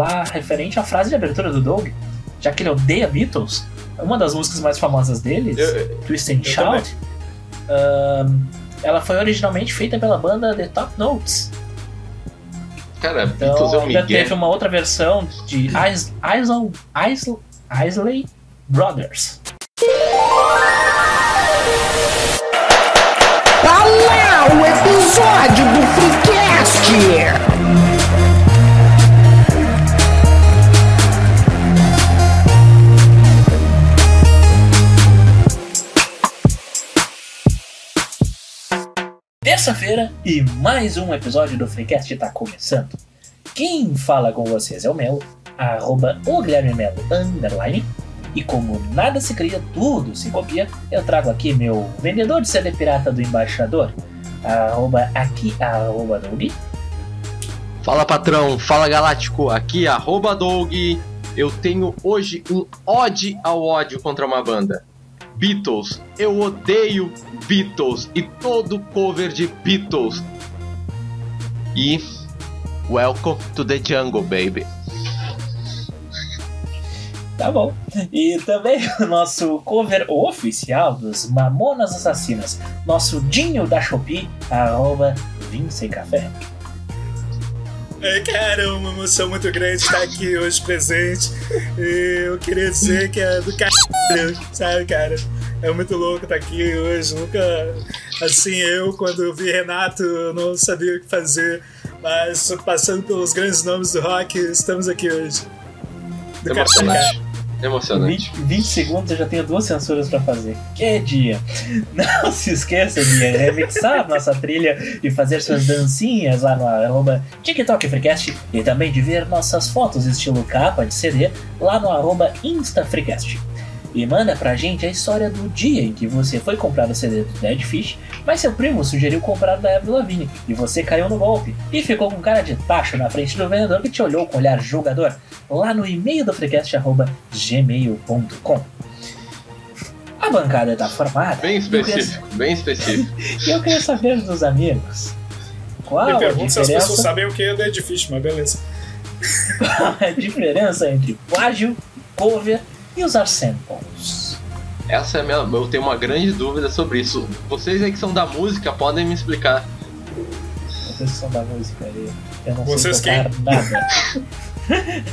falar referente à frase de abertura do Doug, já que ele odeia Beatles. Uma das músicas mais famosas deles, Eu- Twist and Shout, ahn, ela foi originalmente feita pela banda The Top Notes. Cara, Então, Beatles é um ainda Miguel. teve uma outra versão de Is- Isle- Isle- Isley Brothers. Tá lá o episódio do Freecast! Terça-feira e mais um episódio do Freecast está começando. Quem fala com vocês é o Melo, arroba o Guilherme Melo, underline. E como nada se cria, tudo se copia, eu trago aqui meu vendedor de CD pirata do embaixador, arroba aqui, arroba Doug. Fala patrão, fala galáctico, aqui arroba Doug. Eu tenho hoje um ode ao ódio contra uma banda. Beatles, eu odeio Beatles e todo cover de Beatles. E Welcome to the Jungle, baby. Tá bom. E também o nosso cover oficial dos Mamonas Assassinas, nosso Dinho da Shopee, arroba Vinho Sem Café. É, cara, é uma emoção muito grande estar aqui hoje presente. E eu queria dizer que é do caralho, sabe, cara? É muito louco estar aqui hoje. Nunca, assim, eu, quando eu vi Renato, eu não sabia o que fazer. Mas passando pelos grandes nomes do rock, estamos aqui hoje. Do cara. Emocionante. Emocionante. 20, 20 segundos eu já tenho duas censuras pra fazer. Que dia! Não se esqueça de remixar nossa trilha e fazer suas dancinhas lá no arroba TikTok Freecast e também de ver nossas fotos estilo capa de CD lá no arroba InstaFreecast. E manda pra gente a história do dia em que você foi comprar o CD do Dead Fish, mas seu primo sugeriu comprar o da Avril Lavigne e você caiu no golpe e ficou com cara de tacho na frente do vendedor que te olhou com olhar julgador lá no e-mail do freecast arroba gmail.com. A bancada tá formada. Bem e eu queria- específico, bem específico. E eu queria saber dos amigos. Qual Me a pergunto se as pessoas diferença, sabem o que é Dead Fish, mas beleza. a diferença entre plágio, cover e usar samples? Essa é a minha. Eu tenho uma grande dúvida sobre isso. Vocês aí que são da música podem me explicar. Vocês que são da música aí. Eu não Vocês sei tocar nada.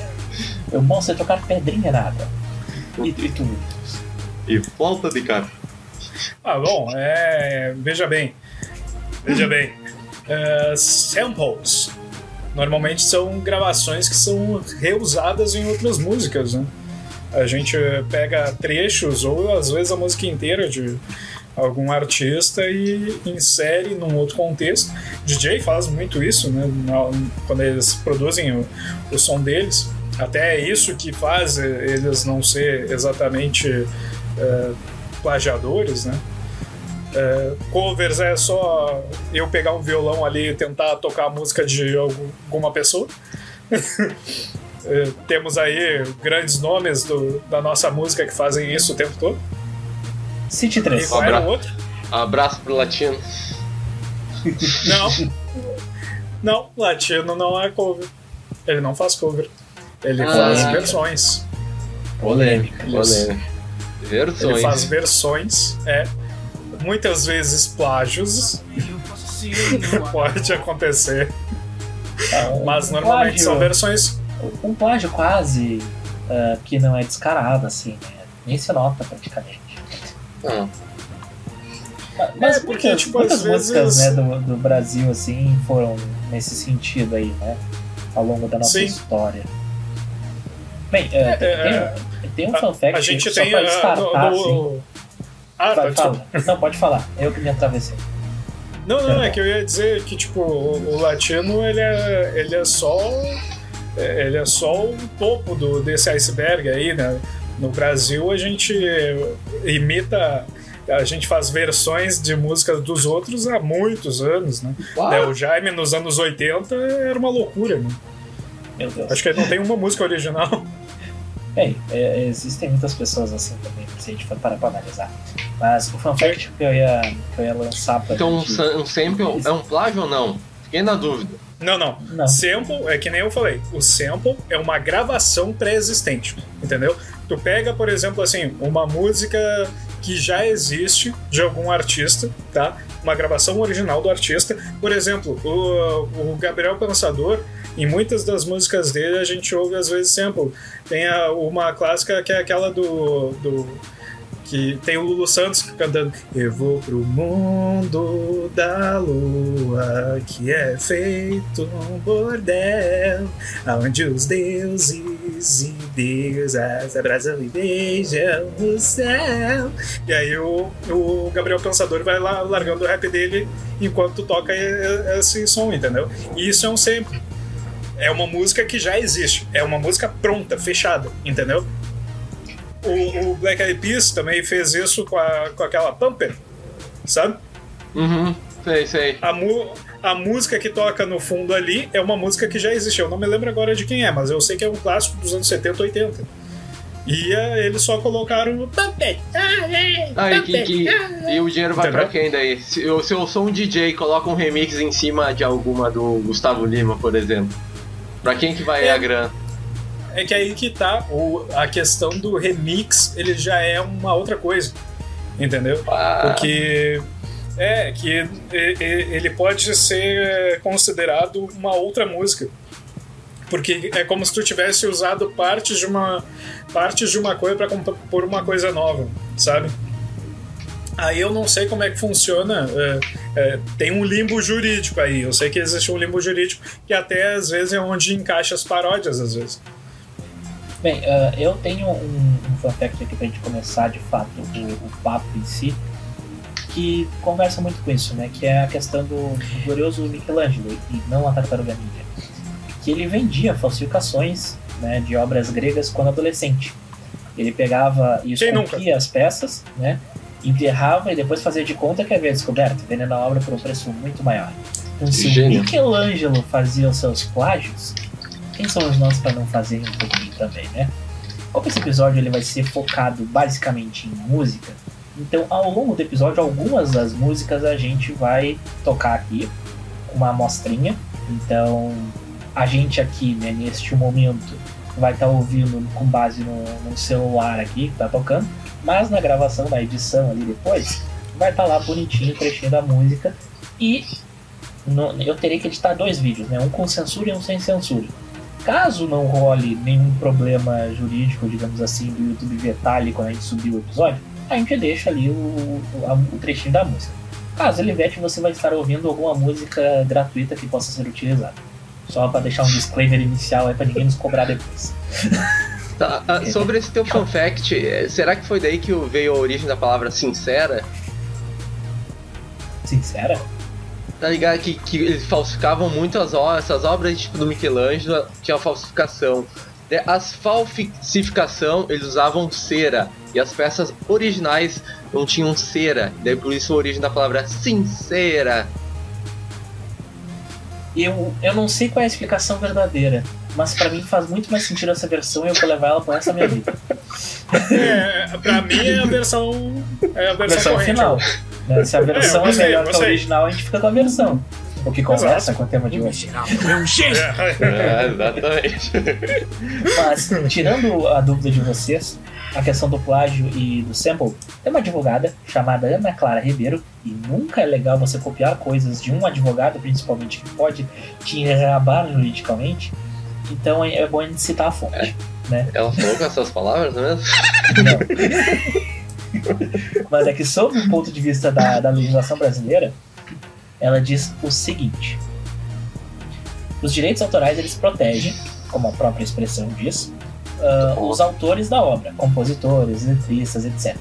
eu não sei tocar pedrinha nada. E, e tu? E falta de cara. Ah, bom, é. Veja bem. Veja bem. É, samples. Normalmente são gravações que são reusadas em outras músicas, né? A gente pega trechos ou às vezes a música inteira de algum artista e insere num outro contexto. DJ faz muito isso, né? Quando eles produzem o, o som deles. Até é isso que faz eles não ser exatamente é, plagiadores, né? É, covers é só eu pegar um violão ali e tentar tocar a música de algum- alguma pessoa. É, temos aí grandes nomes do- da nossa música que fazem isso o tempo todo. City E 3. qual era o Abra- outro? Abraço pro latino. Não. Não, Latino não é cover. Ele não faz cover. Ele Ah. faz versões. Polêmica. Polêmica. Versões. Ele faz versões, é. Muitas vezes plágios. Pode acontecer. Um Mas normalmente são versões. Um plágio quase ah, que não é descarado, assim, né? Nem se nota praticamente. Ah, Mas É, porque, muitas, tipo, muitas músicas vezes- né, do, do Brasil, assim, foram nesse sentido aí, né? Ao longo da nossa Sim. história. Bem, é, tem, é, tem- tem um fun fact A gente só tem. pra ah, descartar, no- assim. Ah, tá, Vai, desculpa. fala. Não, pode falar. Eu que me atravessei. Não, não, é que eu ia dizer que, tipo, o, o latino, ele é, ele é só... é, Ele é só o topo do, desse iceberg aí, né? No Brasil, a gente imita... A gente faz versões de músicas dos outros há muitos anos, né? Né, O Jaime, nos anos 80, era uma loucura, né? Meu Deus. Acho que não tem uma música original. Bem, é, existem muitas pessoas assim também, se a gente for parar pra analisar. Mas o fun fact que eu ia, que eu ia lançar pra Então gente... um sample é um plágio ou não? Fiquei na dúvida. Não, não, Não. Sample é que nem eu falei. O sample é uma gravação pré-existente, entendeu? Tu pega, por exemplo, assim, uma música que já existe de algum artista, tá? Uma gravação original do artista. Por exemplo, o, o Gabriel Pensador, em muitas das músicas dele a gente ouve às vezes sample. Tem a- uma clássica que é aquela do. do que tem o Lulu Santos cantando Eu vou pro mundo da lua que é feito um bordel onde os deuses e deusas abraçam e beijam o céu e aí o, o Gabriel Pensador vai lá largando o rap dele enquanto toca esse som, entendeu? E isso é um sample é uma música que já existe, é uma música pronta, fechada, entendeu? O, o Black Eyed Peas também fez isso com, a, com aquela Pumper, sabe? Uhum, sei, sei. A, mu a música que toca no fundo ali é uma música que já existe. Eu não me lembro agora de quem é, mas eu sei que é um clássico dos anos 70, 80. E eh, eles só colocaram o Pumper. Ah, e, que, que- e o dinheiro vai pra Entendeu? quem daí? Se eu, se eu sou um DJ e coloco um remix em cima de alguma do Gustavo Lima, por exemplo. Pra quem que vai É. a grana? É que aí que tá o, a questão do remix, ele já é uma outra coisa. Entendeu? Ah, Porque é que ele pode ser considerado uma outra música. Porque é como se tu tivesse usado partes de uma partes de uma coisa para compor uma coisa nova, sabe? Aí eu não sei como é que funciona. é, é, tem um limbo jurídico aí. Eu sei que existe um limbo jurídico que até às vezes é onde encaixa as paródias, às vezes. Bem, ah, eu tenho um, um fun fact aqui pra gente começar de fato o, o papo em si, que conversa muito com isso, né? Que é a questão do, do glorioso Michelangelo e não a Tartaruga Ninja. Que ele vendia falsificações né, de obras gregas quando adolescente. Ele pegava e esculpia as peças, né? Enterrava e depois fazia de conta que havia descoberto, vendendo a obra por um preço muito maior. Então, se Gênio. Michelangelo fazia os seus plágios, quem somos nós para não fazer um pouquinho também, né? Como esse episódio ele vai ser focado basicamente em música, então ao longo do episódio algumas das músicas a gente vai tocar aqui uma amostrinha. Então a gente aqui, né, neste momento, vai estar ouvindo com base no, no celular aqui que tá tocando, mas na gravação, na edição ali depois, vai estar lá bonitinho o trechinho da música e no- eu terei que editar dois vídeos, né? Um com censura e um sem censura. Caso não role nenhum problema jurídico, digamos assim, do YouTube vetar quando a gente subir o episódio, a gente deixa ali o, o, o trechinho da música. Caso ele vete, você vai estar ouvindo alguma música gratuita que possa ser utilizada. Só para deixar um disclaimer inicial aí para ninguém nos cobrar depois. tá, ah, sobre esse teu fun fact, eh, será que foi daí que veio a origem da palavra sincera? Sincera? Tá ligado? Que, que eles falsificavam muito as obras, essas obras tipo do Michelangelo tinha falsificação. É, As falsificação eles usavam cera e as peças originais não tinham cera. Daí por isso a origem da palavra sincera. Eu, eu não sei qual é a explicação verdadeira, mas para mim faz muito mais sentido essa versão e eu vou levar ela resto da minha vida. É, pra mim é a versão. É a versão, versão corrente. final. né? Se a versão é, gostei, melhor que a original, a gente fica com a versão. O que conversa Exato. com o tema de hoje. É, É, exatamente. Mas, tirando a dúvida de vocês, a questão do plágio e do sample, tem uma advogada chamada Ana Clara Ribeiro, e nunca é legal você copiar coisas de um advogado, principalmente que pode te enrabar juridicamente. Então é é bom a gente citar a fonte. Ela falou com essas palavras mesmo? Não. Mas é que, sob o ponto de vista da, da legislação brasileira, ela diz o seguinte: os direitos autorais eles protegem, como a própria expressão diz, ah, os autores da obra, compositores, letristas, etc.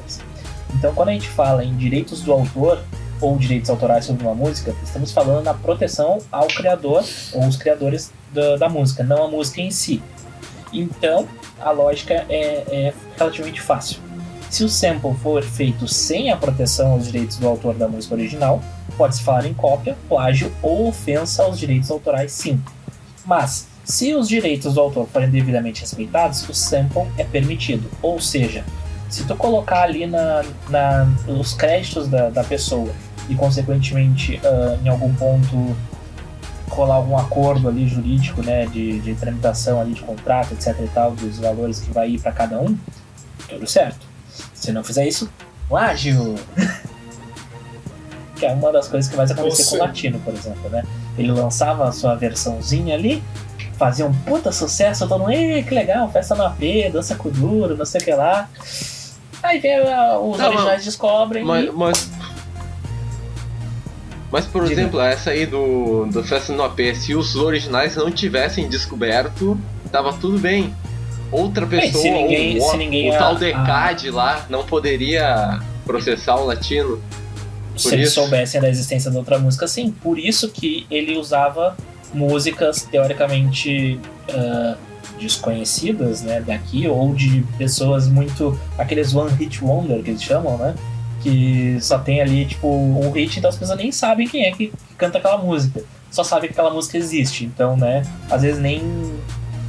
Então, quando a gente fala em direitos do autor ou direitos autorais sobre uma música, estamos falando na proteção ao criador ou os criadores da, da música, não a música em si. Então, a lógica é, é relativamente fácil. Se o sample for feito sem a proteção aos direitos do autor da música original, pode-se falar em cópia, plágio ou ofensa aos direitos autorais, sim. Mas, se os direitos do autor forem devidamente respeitados, o sample é permitido. Ou seja, se tu colocar ali na, na, os créditos da, da pessoa e, consequentemente, ah, em algum ponto rolar algum acordo ali jurídico, né, de, de tramitação ali de contrato, etc e tal, dos valores que vai ir para cada um, tudo certo. Se não fizer isso, plágio. que é uma das coisas que mais acontecia com o Latino, por exemplo, né? Ele lançava a sua versãozinha ali, fazia um puta sucesso, todo mundo, Ei, que legal, festa no AP, dança com duro, não sei o que lá. Aí vem ah, os Não, originais mas- descobrem Mas, e mas, mas, por Diga. exemplo, essa aí do, do Festa no AP, se os originais não tivessem descoberto, tava tudo bem. Outra pessoa, se ninguém- o, se ninguém o a- tal a- Decade lá, não poderia processar o latino. se eles soubessem da existência da outra música, sim. Por isso que ele usava músicas teoricamente ah, desconhecidas, né, daqui, ou de pessoas muito. aqueles one hit wonder que eles chamam, né? Que só tem ali, tipo, um hit, então as pessoas nem sabem quem é que, que canta aquela música. Só sabem que aquela música existe. Então, né, às vezes nem,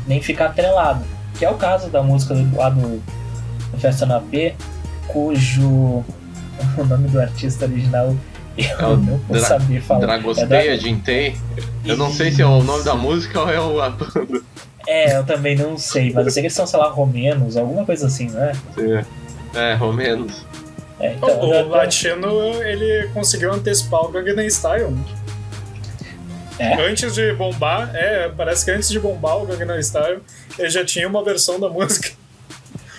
nem fica atrelado. Que é o caso da música do- lá do, do Festa na P, cujo. O nome do artista original eu É o não vou Dra- saber falar. Dragosteia, É da- Jintei. Eu não sei se é o nome da música ou é o a banda. É, eu também não sei, mas eu sei que eles são, sei lá, romenos, alguma coisa assim, né? É, romenos. É, O, então, o eu- latino, ele conseguiu antecipar o Gangnam Style. né? É? Antes de bombar, é, parece que antes de bombar o Gangnam Style, ele já tinha uma versão da música.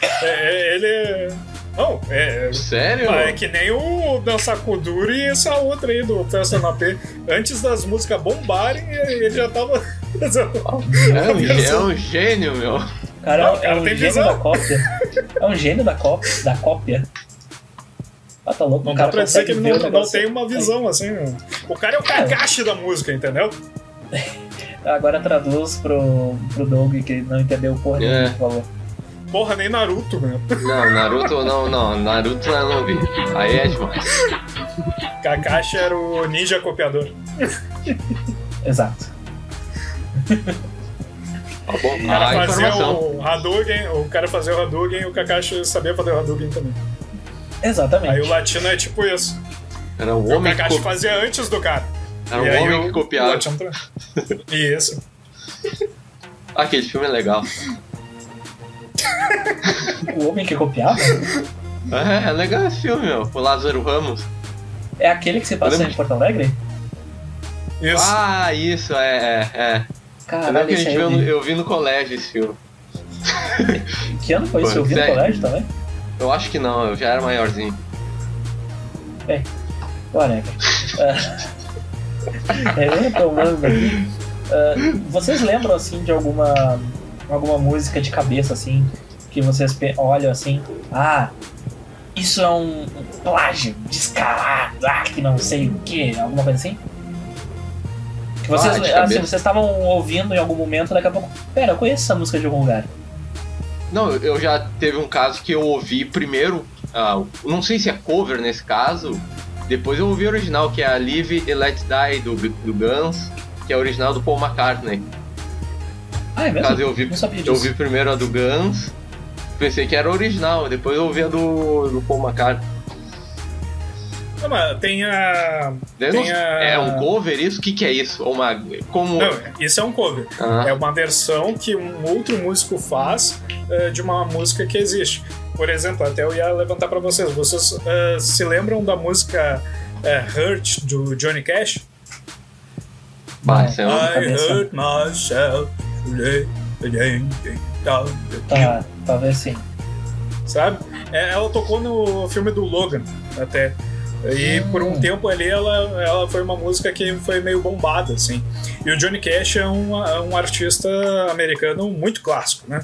É, é, ele... Não, é... Sério? É que nem o Dança Kuduro e essa outra aí do Festa na P. Antes das músicas bombarem, ele já tava. É um, é um gênio, meu. cara, Não, é cara, um tem gênio visão. da cópia. É um gênio da cópia. Da cópia. Ah, tá louco, Não dá pra dizer que ele não, não tem uma visão assim. O cara é o Kakashi da música, entendeu? Agora traduz pro, pro Doug que não entendeu porra nenhuma É. que falou. Porra, nem Naruto, né? Não, Naruto não, não. Naruto eu não vi. Aí é demais. Kakashi era o ninja copiador. Exato. Tá bom? O cara A fazia informação. o Hadouken, o cara fazia o Hadouken e o Kakashi sabia fazer o Hadouken também. Exatamente. Aí o latino é tipo isso. Era um O homem que, Kakashi co... fazia antes do cara. Era um E aí homem o- que o copiava. Isso. Aquele filme é legal. O homem que copiava É, é legal esse filme, meu. O Lázaro Ramos. é aquele que se passa em Porto Alegre? Isso. Ah, isso, é, é, é. Eu Caralho, que a esse gente aí viu eu no, vi. eu vi no colégio esse filme. Que ano foi isso? Eu vi no colégio também? Eu acho que não, eu já era maiorzinho. Whatever. Ah, é, retomando aqui. ah, vocês lembram assim de alguma alguma música de cabeça assim que vocês olham assim, ah, isso é um, plágio descarado, ah, que não sei o que, alguma coisa assim? Que vocês, Ah, de assim, vocês estavam ouvindo em algum momento, daqui a pouco, pera, eu conheço essa música de algum lugar. Não, eu já teve um caso que eu ouvi primeiro, ah, não sei se é cover nesse caso, depois eu ouvi o original, que é a Live and Let Die do, do Guns, que é a original do Paul McCartney. Ah, é mesmo? caso eu ouvi, eu ouvi primeiro a do Guns, pensei que era original, depois eu ouvi a do, do Paul McCartney. Não, mas tem a. Tem a- É um cover isso? O que, que é isso? Uma, como... Não, isso é um cover. Ah, É uma versão que um outro músico faz eh, de uma música que existe. Por exemplo, até eu ia levantar pra vocês. Vocês eh, se lembram da música eh, Hurt do Johnny Cash? é Ah, I cabeça. hurt myself. Tá, talvez sim. Sabe? É, Ela tocou no filme do Logan até. E por um tempo ali ela, ela foi uma música que foi meio bombada, assim. E o Johnny Cash é um, é um artista americano muito clássico, né?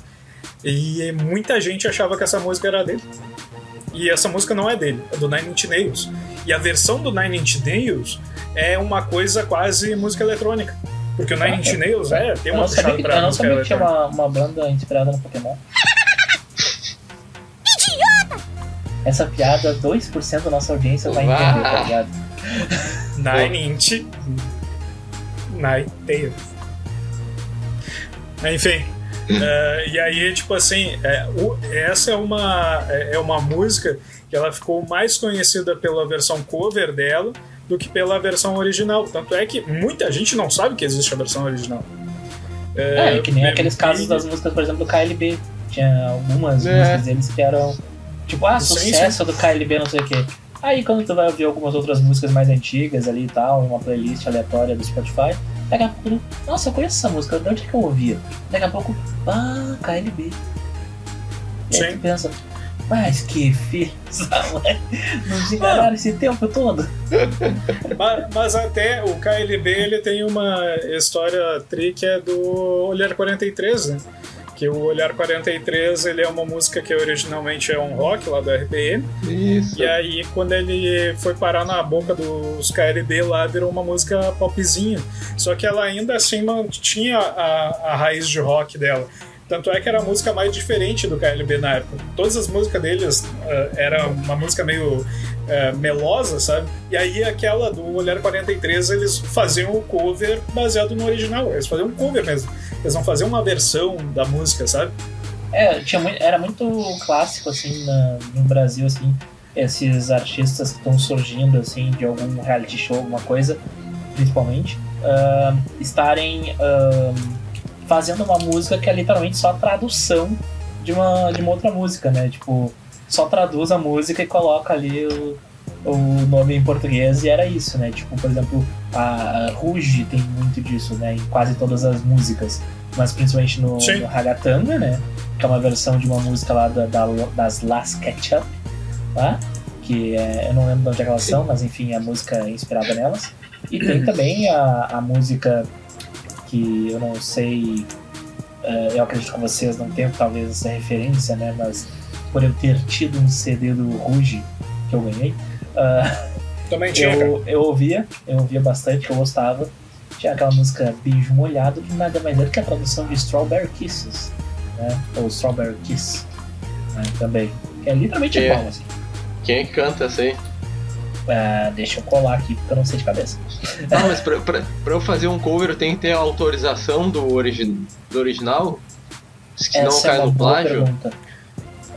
E muita gente achava que essa música era dele. E essa música não é dele, é do Nine Inch Nails. E a versão do Nine Inch Nails é uma coisa quase música eletrônica. Porque o Nine Inch Nails é, tem uma puxada que, pra eu não música sabia que tinha eletrônica. uma, uma banda inspirada no Pokémon. Essa piada, 2% da nossa audiência vai entender, tá ligado? Nine Inch Nine Tails. Enfim. é, e aí, tipo assim, é, o- essa é uma, é é uma música que ela ficou mais conhecida pela versão cover dela, do que pela versão original. Tanto é que muita gente não sabe que existe a versão original. É, que nem é, aqueles casos das músicas, por exemplo, do KLB. Tinha algumas É. músicas deles que eram tipo, ah, Sim, sucesso do KLB, não sei o quê. Aí quando tu vai ouvir algumas outras músicas mais antigas ali e tal, uma playlist aleatória do Spotify, daqui a pouco, nossa, eu conheço essa música, de onde é que eu ouvia? Daqui a pouco, ah, KLB. E aí Sim. tu pensa, mas que mãe, nos enganaram esse tempo todo. Ma- Mas, até o KLB ele tem uma história tri que é do Olhar 43, né? Que o Olhar 43 ele é uma música que originalmente é um rock lá do RPM. Isso. E aí, quando ele foi parar na boca dos KLB lá, virou uma música popzinha. Só que ela ainda assim mantinha a, a raiz de rock dela. Tanto é que era a música mais diferente do KLB na época. Todas as músicas deles eh, era uma música meio eh, melosa, sabe? E aí aquela do Olhar 43 eles faziam o cover baseado no original. Eles faziam um cover mesmo. Eles não faziam uma versão da música, sabe? É, tinha muito, era muito clássico, assim, na- no Brasil, assim, esses artistas que estão surgindo, assim, de algum reality show, alguma coisa, principalmente, ah, estarem ah, fazendo uma música que é literalmente só a tradução de uma, de uma outra música, né? Tipo, só traduz a música e coloca ali o, o nome em português e era isso, né? Tipo, por exemplo, a, Ruge tem muito disso, né? Em quase todas as músicas, mas principalmente no, Sim. no Ragatanga, né? Que é uma versão de uma música lá da, da- das Las Ketchup, lá, que é, eu não lembro de onde é que elas são, mas enfim, a música é inspirada nelas. E tem também a, a música que eu não sei, eh, eu acredito que vocês não tenham talvez essa referência, né? Mas por eu ter tido um CD do Ruge que eu ganhei, ah, Também tinha, eu, eu ouvia, eu ouvia bastante, eu gostava. Tinha aquela música Beijo Molhado, que nada mais é do que a tradução de Strawberry Kisses, né? Ou Strawberry Kiss, né? também. Que é literalmente É. igual, assim. Quem é que canta essa aí? Ah, deixa eu colar aqui, porque eu não sei de cabeça. Não, mas pra, pra, pra eu fazer um cover eu tenho que ter a autorização do, origi do original? Senão Essa é cai uma no plágio? pergunta.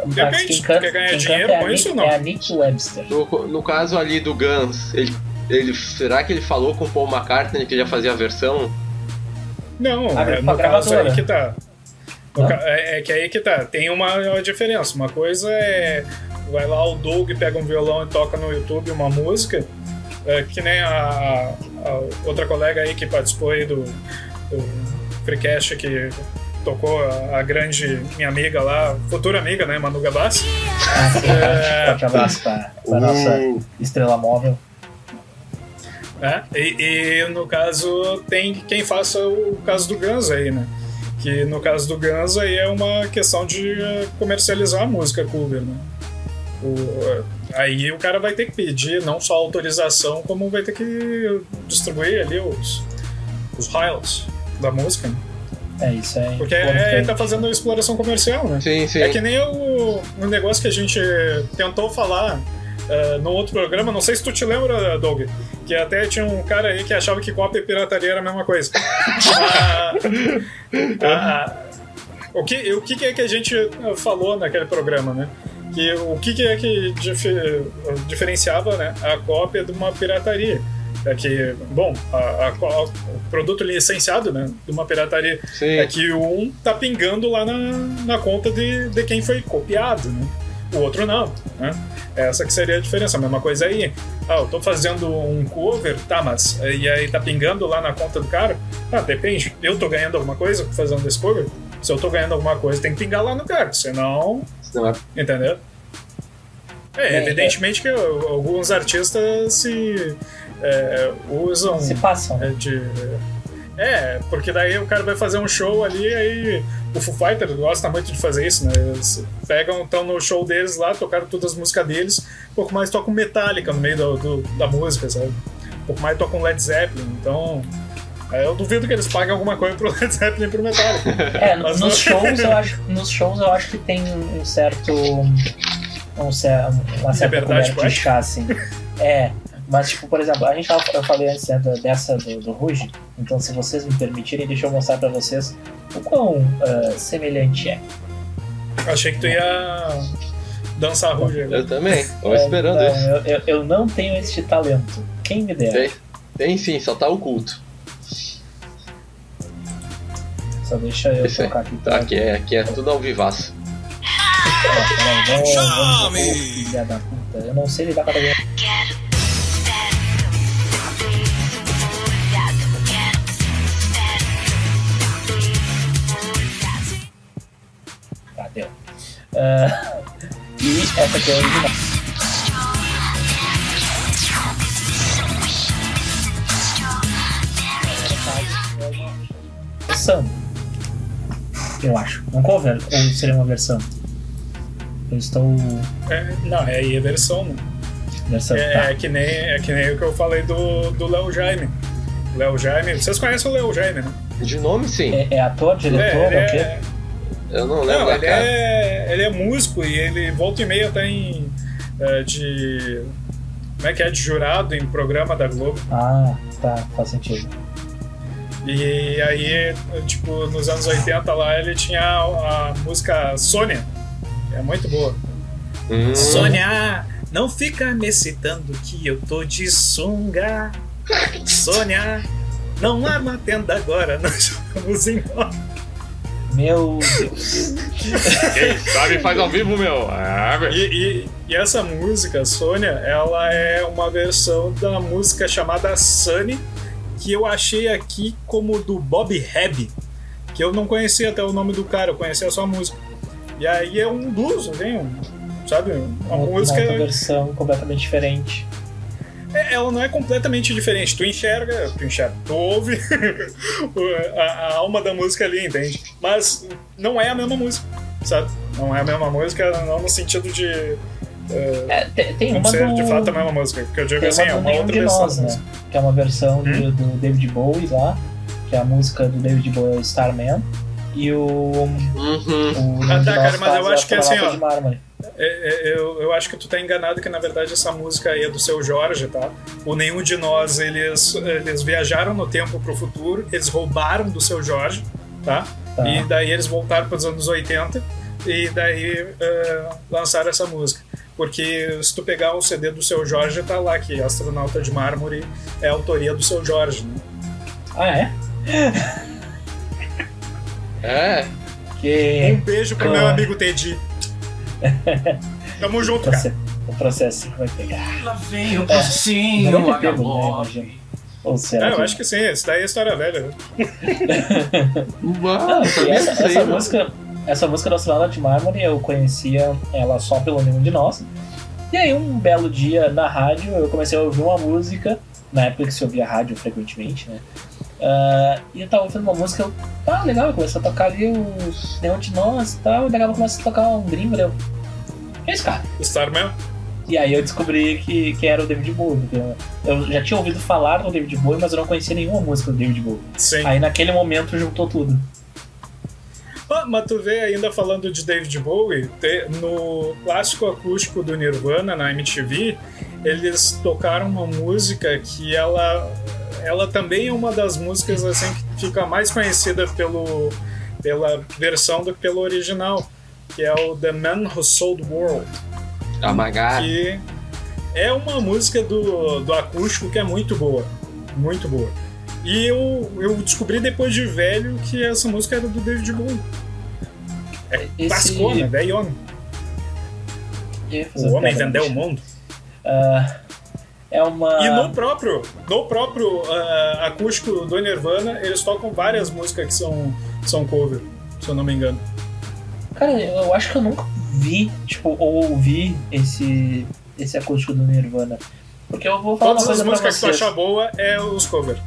Depende, Quem canta- quer ganhar quem dinheiro é a com isso Nick- ou não? É a Nick Webster. No, no caso ali do Guns, ele, ele, será que ele falou com o Paul McCartney que ele já fazia a versão? Não, A é, no caso aí que tá. Não? ca- é, é que aí que tá. Tem uma, uma diferença. Uma coisa é. Vai lá o Doug, pega um violão e toca no YouTube uma música. é, que nem a, a outra colega aí que participou aí do, do Freecast que tocou a, a grande minha amiga lá, futura amiga, né, Manu Gabassi. Ah, É. Forte abraço pra, pra nossa Uh, estrela móvel. né? E, e, no caso tem quem faça o caso do Guns aí, né? Que no caso do Guns aí é uma questão de comercializar a música cover, né? O, aí o cara vai ter que pedir não só autorização, como vai ter que distribuir ali os, os highlights da música, né? É isso aí. Porque é, tá fazendo exploração comercial, né? sim, sim. É que nem o, o negócio que a gente tentou falar eh, no outro programa, não sei se tu te lembra, Doug, que até tinha um cara aí que achava que cópia e pirataria era a mesma coisa. Ah, ah, o, que, o que é que a gente falou naquele programa, né? Que, o que é que dife- diferenciava né, a cópia de uma pirataria? É que, bom, a- a- o produto licenciado né, de uma pirataria sim. é que um tá pingando lá na, na conta de, de quem foi copiado, né? O outro não, né? Essa que seria a diferença. A mesma coisa aí. Ah, eu tô fazendo um cover, tá, mas e aí tá pingando lá na conta do cara? Ah, depende. Eu tô ganhando alguma coisa fazendo esse cover? Se eu tô ganhando alguma coisa, tem que pingar lá no cara, senão. Senão é- Entendeu? É, É, evidentemente que alguns artistas se é, usam Se passam, é de. É, porque daí o cara vai fazer um show ali, aí o Foo Fighters gosta muito de fazer isso, né? Eles pegam, estão no show deles lá, tocaram todas as músicas deles, um pouco mais tocam Metallica no meio do, do- da música, sabe? Um pouco mais tocam Led Zeppelin, então. Aí eu duvido que eles paguem alguma coisa pro Led Zeppelin e pro Metallica. É, Mas nos não- shows eu acho, nos shows eu acho que tem um certo um cer uma certa Liberdade chá, assim. É, mas tipo, por exemplo, a gente tava, eu falei antes né, dessa do, do Ruge, então se vocês me permitirem, deixa eu mostrar pra vocês o quão ah, semelhante é. Achei que tu ia dançar ruge. Eu também, tô É, esperando não, isso. eu, eu, eu não tenho este talento. Quem me dera. Tem, tem sim, só tá oculto. Só deixa eu aí. colocar aqui. Tá, aqui é, aqui é tudo ao vivaço. Peraí, vamos- vamos- Filha da puta. Eu não sei lidar com a. Tá, deu. Ah, e essa aqui é a original. Versão. Eu acho. Um cover ou seria uma versão? Eu estou. É, não, é aí a versão, né? Versão. É, tá. é que nem, é que nem o que eu falei do, do Léo Jaime. Léo Jaime, vocês conhecem o Léo Jaime, né? De nome, sim. É, é ator, diretor, ele é, o quê? é, Eu não lembro não, da ele cara. é, ele é músico e ele volta e meia tem é, de. Como é que é? De jurado em programa da Globo. Ah, tá, faz sentido. E aí, tipo, nos anos 80 lá, ele tinha a, a música Sônia. É muito boa. Hum, Sônia, não fica me citando que eu tô de sunga. Sônia, não arma a tenda agora, nós vamos embora. Meu Deus. Quem sabe faz ao vivo, meu. Ah, E, e- e essa música, Sônia, ela é uma versão da música chamada Sunny, que eu achei aqui como do Bob Hebb, que eu não conhecia até o nome do cara, eu conhecia só a música. E aí é um blues, assim, um, sabe? Uma Uma, música. uma versão completamente diferente. É, ela não é completamente diferente. Tu enxerga, tu enxerga, tu ouve a, a alma da música ali, entende? Mas não é a mesma música, sabe? Não é a mesma música, não no sentido de. Eh, É, tem, tem não uma ser do, de fato a mesma música. Porque eu digo tem assim, uma é uma Nenhum outra de versão Nós, né? Que é uma versão do, Hum? do David Bowie lá, que é a música do David Bowie é o Starman. E o, o Uhum. Nenhum Ah, tá, cara, mas eu acho que é assim, ó. É, é, eu, eu acho que tu tá enganado que na verdade essa música aí é do seu Jorge, tá? O Nenhum de Nós, eles, eles viajaram no tempo pro futuro, eles roubaram do seu Jorge, tá? Tá. E daí eles voltaram para os anos 80 e daí eh, lançaram essa música. Porque se tu pegar o CD do seu Jorge, tá lá que Astronauta de Mármore é a autoria do seu Jorge, né? Ah, é? É. Um Que beijo pro Ah. meu amigo Teddy. Tamo junto, cara. proce- o processo vai pegar. Lá vem o Não processinho, vai né, H9. imagina. Ou será É, eu acho que sim, isso daí é história velha, né? Uau, Não, sabia essa, essa mano. música, essa música do Astronauta de Mármore eu conhecia ela só pelo Nenhum de Nós. E aí um belo dia na rádio eu comecei a ouvir uma música, na época que se ouvia rádio frequentemente, né? Ah, e eu tava ouvindo uma música, eu, ah, legal, começou a tocar ali o Nenhum de Nós e tal, e daqui a pouco começa a tocar um gringo, eu. Que é esse cara? Starman. E aí eu descobri que, que era o David Bowie, eu já tinha ouvido falar do David Bowie, mas eu não conhecia nenhuma música do David Bowie. Sim. Aí naquele momento juntou tudo. Ah, mas tu vê ainda falando de David Bowie, no clássico acústico do Nirvana na MTV, eles tocaram uma música que ela, ela também é uma das músicas assim que fica mais conhecida pelo, pela versão do que pelo original, que é o The Man Who Sold the World, A Magar. que é uma música do, do acústico que é muito boa, muito boa. E eu, eu descobri depois de velho que essa música era do David Bowie. Esse- Clássico, né? Fazer O homem vendeu o mundo. Ah, é uma. E no próprio, no próprio ah, acústico do Nirvana, eles tocam várias músicas que são, são cover, se eu não me engano. Cara, eu acho que eu nunca vi, tipo, ou ouvi esse, esse acústico do Nirvana. Porque eu vou falar Todas uma as coisa pra músicas que tu achar boa é os cover.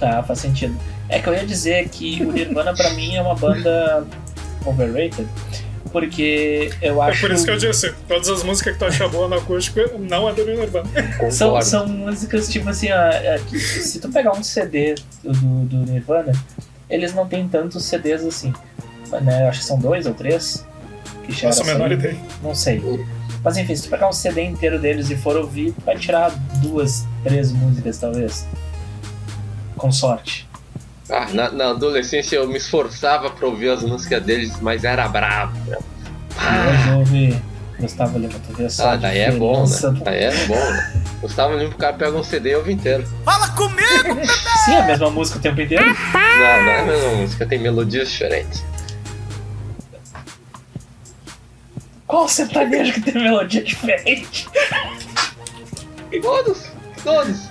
Tá, faz sentido. É que eu ia dizer que o Nirvana pra mim é uma banda overrated. Porque eu É acho. por isso que eu disse, todas as músicas que tu achar boa no acústico não é do Nirvana. São, são músicas tipo assim, ó, é, que se tu pegar um CD do, do Nirvana, eles não tem tantos CDs assim. Né? Eu acho que são dois ou três. Que chegaram Nossa, menor ideia. Não sei. Mas enfim, se tu pegar um CD inteiro deles e for ouvir, tu vai tirar duas, três músicas talvez. Com sorte. Ah, na, na adolescência eu me esforçava pra ouvir as músicas deles, mas era bravo. meu. E hoje ouve Gustavo Lima, tu vê só. Ah, a daí é bom, né? do- Daí é bom, né? Gustavo Lima, o cara pega um CD e ouve inteiro. Sim, a mesma música o tempo inteiro. Não, não é a mesma música, tem melodias diferentes. Qual sertanejo que tem melodia diferente? Todos, todos.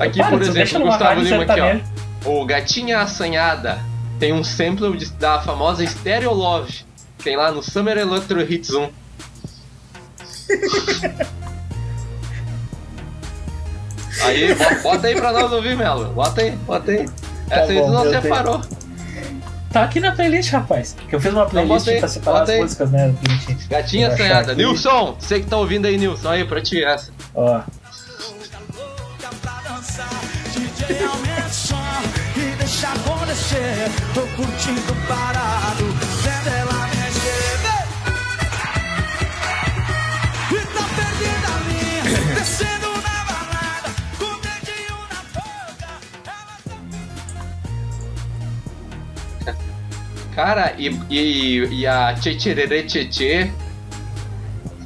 Aqui, Para, por exemplo, Gustavo Lima aqui, sertanejo. ó. O Gatinha Assanhada tem um sample de- da famosa Stereo Love. Tem lá no Summer Electro Hits 1. Aí, bo- bota aí pra nós ouvir, Melo. Bota aí, bota aí. Essa aí Tá bom, tu não tenho- separou. Tá aqui na playlist, rapaz. Que eu fiz uma playlist bota aí, pra separar as aí. músicas, né? Gatinha Assanhada. aqui. Nilson, você que tá ouvindo aí, Nilson. Aí, pra ti essa. Ó. O som e deixa acontecer. Tô curtindo parado, vendo ela mexer. E tá perdendo a linha, descendo na balada, com o dedinho na boca. Ela Cara, e, e, e a Tchetcherere Tchetchê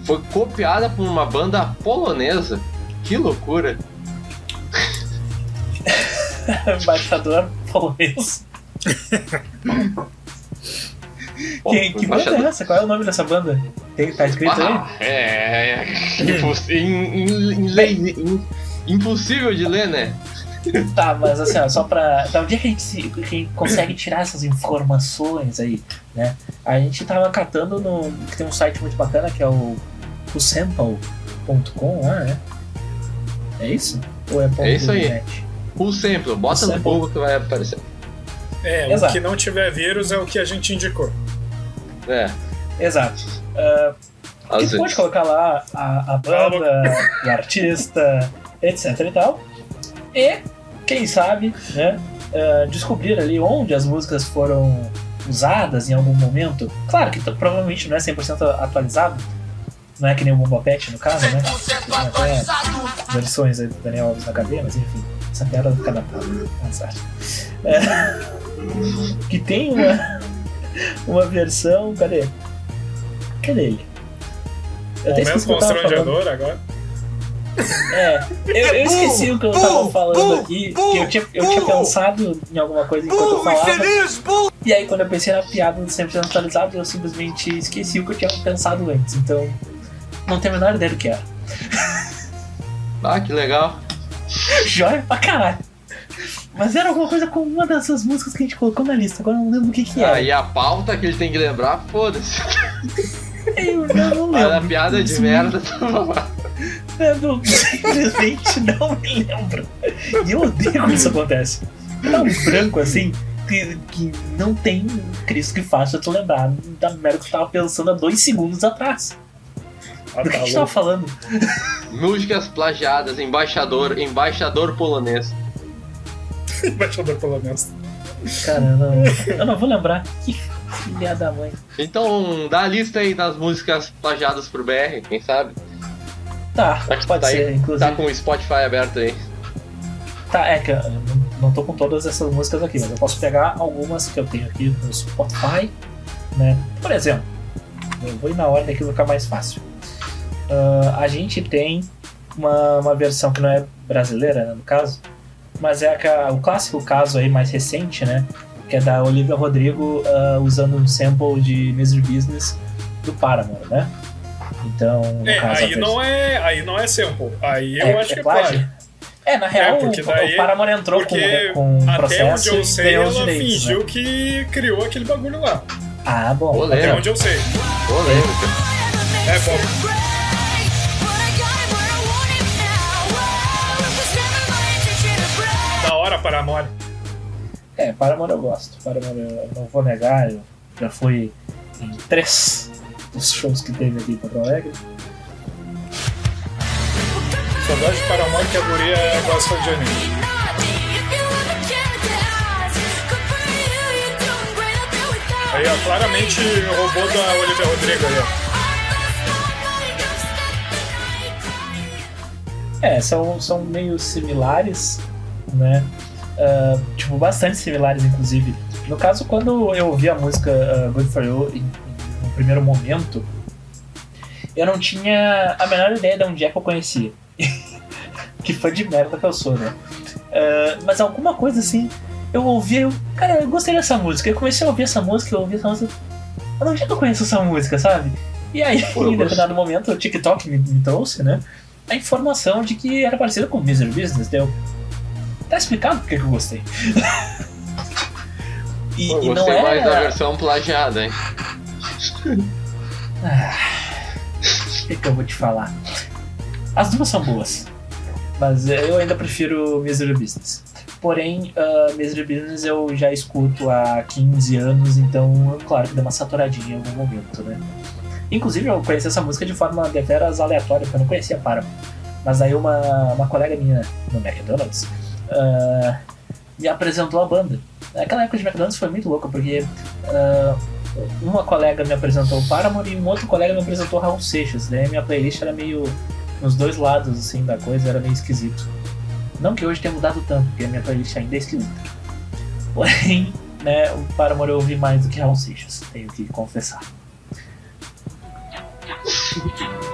foi copiada por uma banda polonesa. Que loucura. Embaixador polonês. Quem, que banda é essa? Qual é o nome dessa banda? Tem, tá escrito aí? Ah, é, é im- lei- im- impossível de ler, né? Tá, mas assim, ó, só pra. Da onde é que a gente, se, que a gente consegue tirar essas informações aí, né? A gente tava catando no. que tem um site muito bacana que é o. o sample.com lá, né? É isso? Ou é, É isso aí. .net? Full sample, bota no Sample. Google que vai aparecer. É, Exato. o que não tiver vírus é o que a gente indicou. É, Exato. Ah, às Porque tu pode colocar lá a, a banda, o artista, etc e tal. E, quem sabe, né, eh, descobrir ali onde as músicas foram usadas em algum momento. Claro que provavelmente não é 100% atualizado. Não é que nem o Bomba Pet, no caso, né? Tem até versões aí do Daniel Alves na cadeia, mas enfim. Essa piada vai ficar datada. né? É, que tem uma, uma versão... Cadê? Cadê ele? Eu até Momento constrangedor agora. É, eu, eu esqueci o que eu tava falando aqui, que eu tinha, eu tinha pensado em alguma coisa enquanto eu falava. E aí quando eu pensei na piada do 100% atualizado, eu simplesmente esqueci o que eu tinha pensado antes. Então, não tenho a menor ideia do que era. Ah, que legal. Joia pra caralho. Mas era alguma coisa com uma dessas músicas que a gente colocou na lista, agora eu não lembro o que que era. Aí a pauta que ele tem que lembrar, foda-se. Eu não lembro. a piada de Isso merda tava lá. Eu não- simplesmente não me lembro. E eu odeio quando isso acontece. Dá um branco assim que, que não tem Cristo que faça tu lembrar da merda que tu tava pensando há dois segundos atrás. Do que tá a gente tava falando? Músicas plagiadas, embaixador, embaixador polonês. Embaixador polonês. Cara, eu não, eu não vou lembrar. Que filha da mãe. Então, dá a lista aí das músicas plagiadas pro BR, quem sabe? Tá, pode tá ser, aí, inclusive. Tá com o Spotify aberto aí. Tá, é que eu não, não tô com todas essas músicas aqui, mas eu posso pegar algumas que eu tenho aqui no Spotify, né? Por exemplo, eu vou ir na ordem que vai ficar mais fácil. Ah, a gente tem uma, uma versão que não é brasileira, né, no caso, mas é a- o clássico caso aí mais recente, né? Que é da Olivia Rodrigo ah, usando um sample de Misery Business do Paramore, né? Então, no É, aí não é, aí não é sample. Aí eu é, acho é que é plágio? É, na real, porque o- daí- o Paramore entrou com, com um até processo onde eu sei, ela direitos, fingiu né? que criou aquele bagulho lá. Ah, bom. Olê. Até É. onde eu sei. Polêmica. É bom. Da hora para amor. É, Paramore eu gosto. Paramore eu não vou negar, eu já fui em três dos shows que teve aqui em Porto Alegre. Só gosto de para amor que a guria gosta de anime. Aí, ó, claramente roubou da Olivia Rodrigo aí, ó. É, são, são meio similares, né? Ah, tipo, bastante similares, inclusive. No caso, quando eu ouvi a música ah, Good For You em, no primeiro momento, eu não tinha a menor ideia de onde é que eu conhecia. que foi de merda que eu sou, né? Ah, mas alguma coisa assim, eu ouvi, eu, cara, eu gostei dessa música. Eu comecei a ouvir essa música, eu ouvi essa música. Mas onde é que eu conheço essa música, sabe? E aí, Pô, em determinado momento, o TikTok me, me trouxe, né? A informação de que era parecido com Misery Business. Deu. Tá explicado por que que eu gostei. e, Pô, e não gostei mais da é. versão plagiada, hein? O que, que eu vou te falar? As duas são boas. Mas eu ainda prefiro Misery Business. Porém, uh, Misery Business eu já escuto há 15 anos, então, claro que deu uma saturadinha em algum momento, né? Inclusive, eu conheci essa música de forma deveras aleatória, porque eu não conhecia Paramore. Mas aí uma, uma colega minha no McDonald's ah, me apresentou a banda. Aquela época de McDonald's foi muito louca, porque ah, uma colega me apresentou o Paramore e um outro colega me apresentou Raul Seixas. Daí a minha playlist era meio nos dois lados assim da coisa, era meio esquisito. Não que hoje tenha mudado tanto, porque a minha playlist ainda é esquisita. Porém, né, o Paramore eu ouvi mais do que Raul Seixas, tenho que confessar.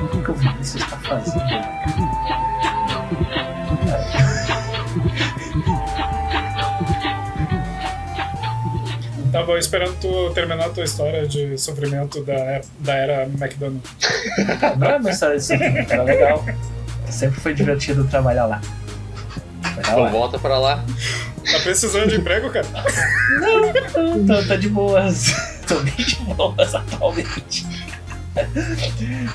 O que o Vinícius está fazendo? Tava esperando tu terminar a tua história de sofrimento da, da era McDonald's. Não é uma história de sofrimento, era legal. Sempre foi divertido trabalhar lá. Então volta pra lá. Tá precisando de emprego, cara? Não, tô, tô de boas. tô bem de boas atualmente.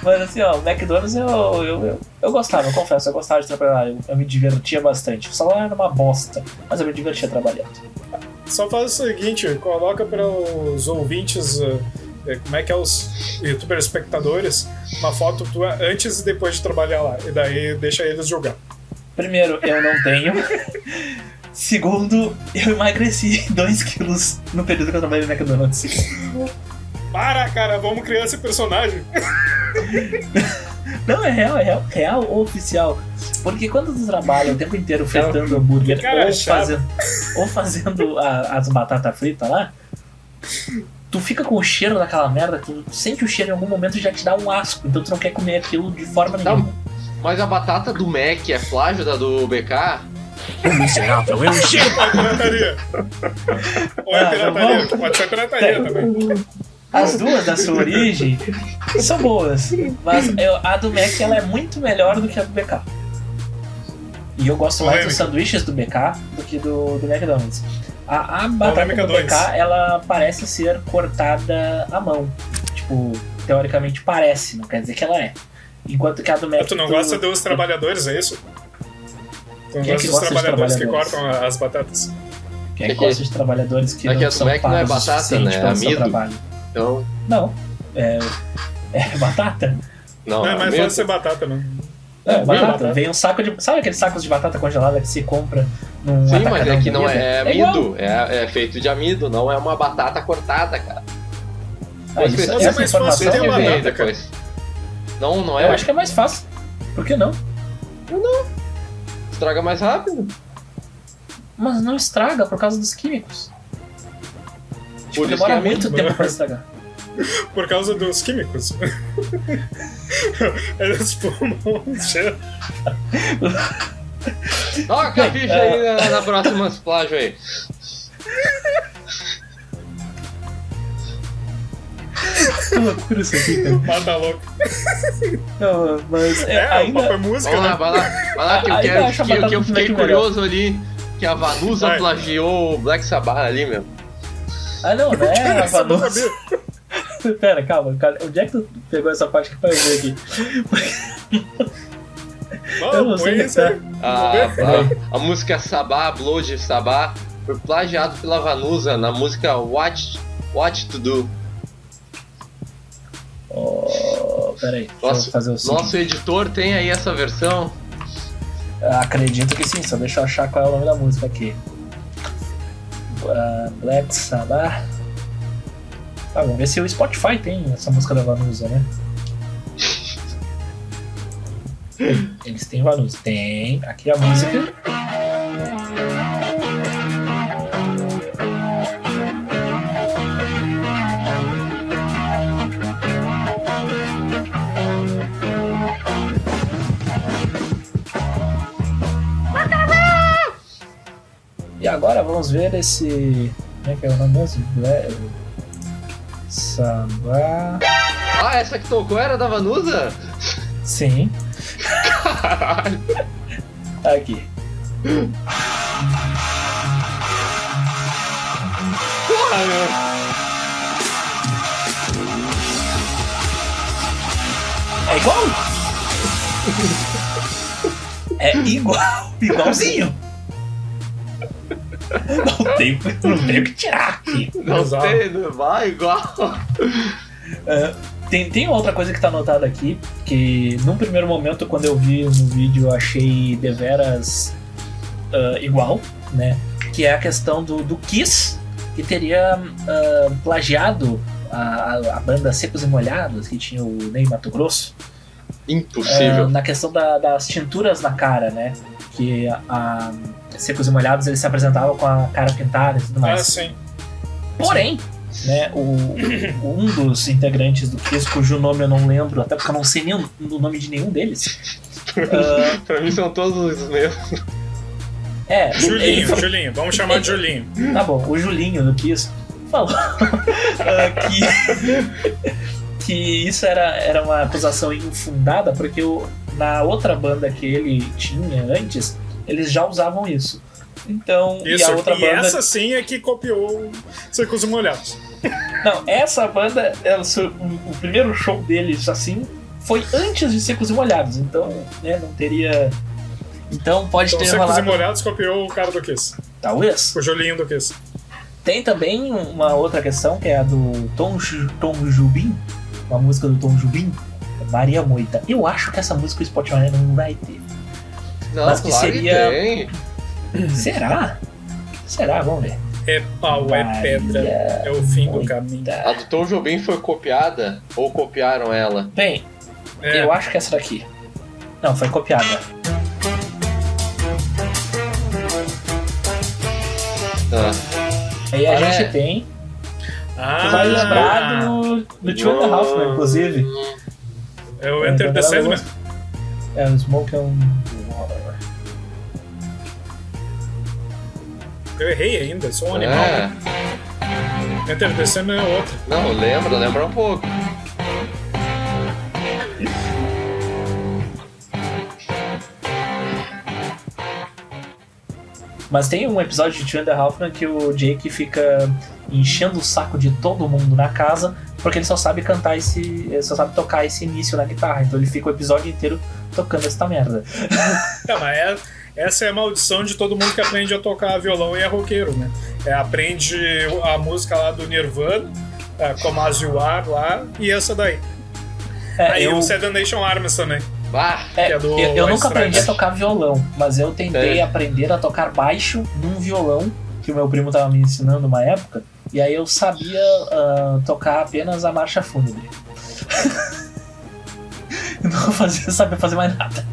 Mas assim, ó, o McDonald's eu, eu, eu, eu gostava, eu confesso, eu gostava de trabalhar lá. Eu, eu me divertia bastante. O salário era uma bosta, mas eu me divertia trabalhando. Só faz o seguinte, coloca para os ouvintes, eh, eh, como é que é os youtubers espectadores, uma foto tua antes e depois de trabalhar lá. E daí deixa eles julgar. Primeiro, eu não tenho. Segundo, eu emagreci 2 quilos no período que eu trabalhei no McDonald's. Para, cara, vamos criar esse personagem. Não, é real, é real, real ou oficial. Porque quando tu trabalha o tempo inteiro fritando hambúrguer Cara, ou chato. fazendo, ou fazendo a- as batatas fritas lá, tu fica com o cheiro daquela merda, tu sente o cheiro em algum momento e já te dá um asco, então tu não quer comer aquilo de forma Tá. nenhuma. Mas a batata do Mac é plágio da do BK? Miserável, eu enxergo. É pirataria. Ou é Ah, pirataria, tá bom. pode ser pirataria também. As duas da sua origem são boas, mas eu- a do Mac ela é muito melhor do que a do BK. E eu gosto mais dos sanduíches do BK do que do, do McDonald's. A, a batata Polêmica do dois. BK, ela parece ser cortada à mão. Tipo, teoricamente parece, não quer dizer que ela é. Enquanto que a do Mac... Tu não gosta dos trabalhadores, é isso? Tu não Quem é gosta que dos gosta de trabalhadores que cortam as batatas? Quem É que- gosta de trabalhadores que é que não a do são Mac não é pagos batata, né? É amido. trabalho. Então. Não, é, é batata. Não, Não, é mais fácil ser batata, né? É, É, batata. batata. Vem um saco de. Sabe aqueles sacos de batata congelada que se compra num Sim, mas é que não é, é amido. É, é feito de amido, não é uma batata cortada, cara. Ah, isso, Mas é mais fácil ter uma batata, depois. Não, não eu é. acho que é mais fácil. Por que não? Estraga mais rápido. Mas não estraga por causa dos químicos. Tipo, demora é muito tempo pra estragar. Por causa dos químicos. Eles fumam um cheiro. Toca a ficha aí na, na próxima plágio aí. Que loucura isso aqui, cara. Mata louco. Não, mas é, É, o ainda. papo é música, Vamos lá, né? vai lá. Vai lá que eu quero. Que, que eu fiquei Mac melhor. curioso ali. Que a Vanusa plagiou o Black Sabbath ali, meu. Ah, não, não é a Essa eu não Vanusa. sabia. Pera, calma, cara. Onde é que tu pegou essa parte que eu ver aqui? Eu não Mano, sei isso aí. A, Vamos ver. a, a música Sabá, Blood Sabá, foi plagiado pela Vanusa na música What, What to Do. Oh, pera aí, deixa Nosso, fazer o seguinte. nosso editor tem aí essa versão. Acredito que sim, só deixa eu achar qual é o nome da música aqui. Ah, Black Sabbath. Tá, vamos ver se o Spotify tem essa música da Vanusa, né? Eles têm Vanusa. Tem. Aqui a música. Agora vamos ver esse. Como é que é o nome mesmo? Samba. Ah, essa que tocou era da Vanusa? Sim. Caralho. Aqui. Porra, meu. É igual? É igual, igualzinho. Não tem, não tem o que tirar aqui. Não Exato. sei, não vai igual. Ah, tem, tem outra coisa que tá anotada aqui, que num primeiro momento, quando eu vi no vídeo, eu achei deveras ah, igual, né? Que é a questão do, do Kiss, que teria ah, plagiado a, a- a banda Secos e Molhados, que tinha o Ney Mato Grosso. Impossível. Ah, na questão da- das tinturas na cara, né? Que a, a Secos e Molhados eles se apresentavam com a cara pintada e tudo mais. Ah, sim. Porém, né, o, um dos integrantes do Kiss, cujo nome eu não lembro, até porque eu não sei nem o, nome de nenhum deles. ah, Pra mim são todos os mesmos. é, ele Julinho, falou- Julinho. Vamos chamar de Julinho. tá bom, o Julinho do Kiss falou ah, que, que isso era, era uma acusação infundada, porque o, na outra banda que ele tinha antes, eles já usavam isso. Então, Isso, e a outra e banda. essa sim é que copiou Secos e Molhados. Não, essa banda, ela, o, primeiro show deles, assim, foi antes de Secos e Molhados, então, né, não teria. Então pode Então ter Secos e rolado. Molhados copiou o cara do Kiss. Talvez. O Julinho do Kiss. Tem também uma outra questão que é a do Tom, Tom Jubim, uma música do Tom Jubim, Maria Moita. Eu acho que essa música o Spotify não vai ter. Não, Mas que claro seria- que tem. Será? Será? Vamos ver. É pau, é pedra. É o fim do caminho. A do Tom Jobim foi copiada ou copiaram ela? Bem, É, eu acho que essa daqui. Não, foi copiada. Ah. Aí a Ah, gente é. tem Ah, vai lembrar do, do Two and a Half, né, inclusive. É o Enter the Sandman. É o Smoke and Water. Eu errei ainda, sou um animal. É. Enter the Sandman é outro. Não, lembra, lembra um pouco. Mas tem um episódio de Two and que o Jake fica enchendo o saco de todo mundo na casa porque ele só sabe cantar esse. ele só sabe tocar esse início na guitarra. Então ele fica o episódio inteiro tocando essa merda. Não, mas é- essa é a maldição de todo mundo que aprende a tocar violão e é roqueiro, né? É, aprende a música lá do Nirvana, é, You Are lá, e essa daí. É, Aí eu, o Seven Nation Armstrong também. Bah, é, é do eu, eu nunca aprendi a tocar violão, mas eu tentei É. aprender a tocar baixo num violão que o meu primo tava me ensinando uma época. E aí eu sabia ah, tocar apenas a marcha fúnebre. eu não fazia, sabia fazer mais nada.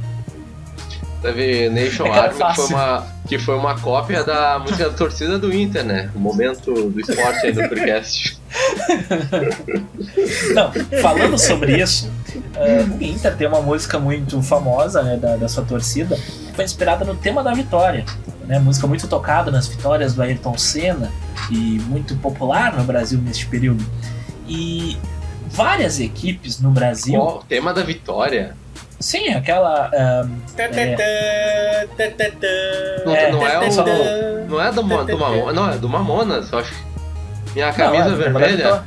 Teve Nation É Army, que foi, uma, que foi uma cópia da música da torcida do Inter, né? O momento do esporte aí do podcast. Não, falando sobre isso, ah, o Inter tem uma música muito famosa né, da, da sua torcida, que foi inspirada no tema da vitória. Né, música muito tocada nas vitórias do Ayrton Senna e muito popular no Brasil neste período. E várias equipes no Brasil. O tema da vitória. Sim, aquela. Não, É, do, Mo- do Mamonas. Não, é do Mamonas, eu acho. Minha camisa não, é da vermelha.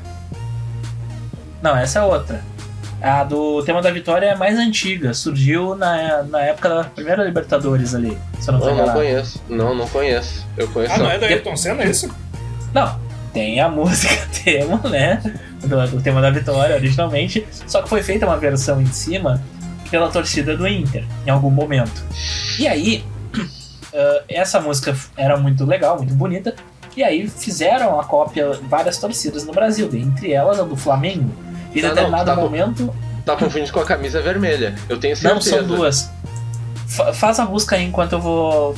Não, essa é outra. A do tema da vitória é mais antiga, surgiu na, na época da primeira Libertadores ali, se não Não, não conheço. Não, não conheço. Eu conheço. Ah, não não. é do Ayrton Senna é isso? Não, tem a música tema, né? Do, do tema da vitória originalmente, só que foi feita uma versão em cima pela torcida do Inter, em algum momento. E aí, ah, essa música era muito legal, muito bonita, e aí fizeram a cópia várias torcidas no Brasil, entre elas a do Flamengo. Em Não, não, determinado tá momento, Tá confundindo com a camisa vermelha. Eu tenho não, certeza. são duas. Fa- faz a busca aí enquanto eu vou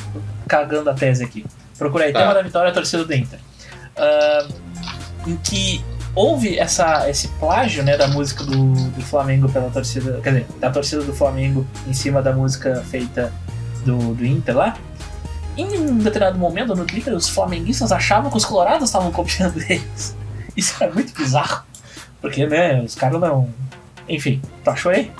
cagando a tese aqui. Procura aí, Tá. tema da vitória, torcida do Inter. Ah, em que houve essa, esse plágio né, da música do, do Flamengo pela torcida. Quer dizer, da torcida do Flamengo em cima da música feita do, do Inter lá. em um determinado momento no Twitter, os flamenguistas achavam que os colorados estavam copiando eles. Isso era muito bizarro. Porque, né, os caras não. Enfim, tu achou aí?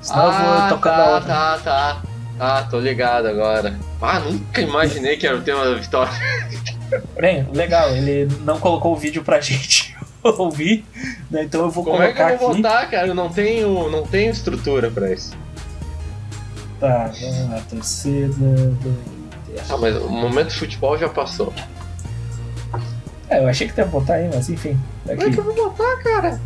Senão eu vou tocando a tá, outra. tá, tá. Ah, tô ligado agora. Ah, nunca imaginei que era o tema da vitória. Bem, legal, ele não colocou o vídeo pra gente ouvir, né? Então eu vou Como é que colocar eu vou aqui. votar, cara? Eu não tenho, não tenho estrutura pra isso. Tá, vamos lá, torcida do Inter. Ah, mas o momento de futebol já passou. É, eu achei que ia botar aí, mas enfim. tá Como é Aqui. que eu vou votar, cara?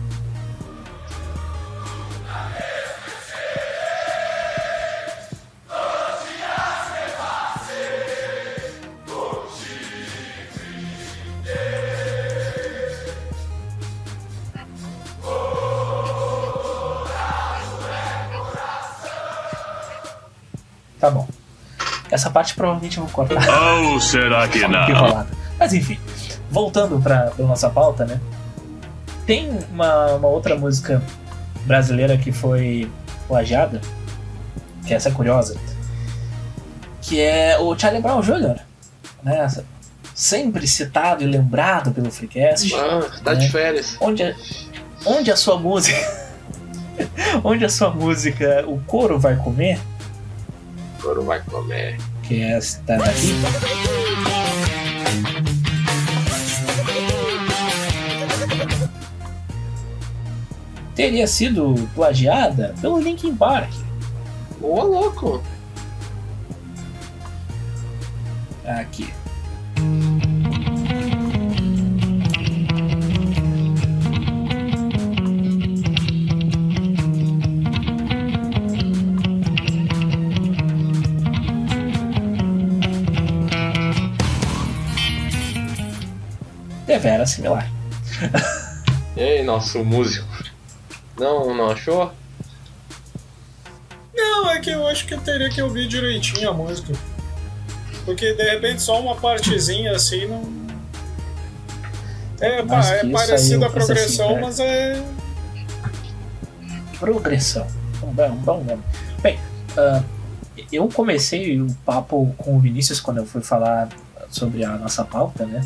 Tá bom. Essa parte provavelmente eu vou cortar. Ou será que não? enrolada. Mas enfim, voltando pra, pra nossa pauta, né? Tem uma, uma outra música brasileira que foi plagiada, que essa é curiosa, que é o Charlie Brown Jr., né? Sempre citado e lembrado pelo Freecast. Ah, tá de É. férias. Onde, a- onde a sua música. onde a sua música O Coro Vai Comer, Agora vai comer. que esta daqui. Teria sido plagiada pelo Linkin Park. Ô, louco. Aqui. Devera similar. E aí, nosso músico? Não, não achou? Não, é que eu acho que eu teria que ouvir direitinho a música. Porque de repente só uma partezinha assim não. É, pá, é isso parecida a assim, progressão, mas é. progressão. Um bom, um bom nome. Bem, ah, eu comecei o papo com o Vinícius quando eu fui falar sobre a nossa pauta, né?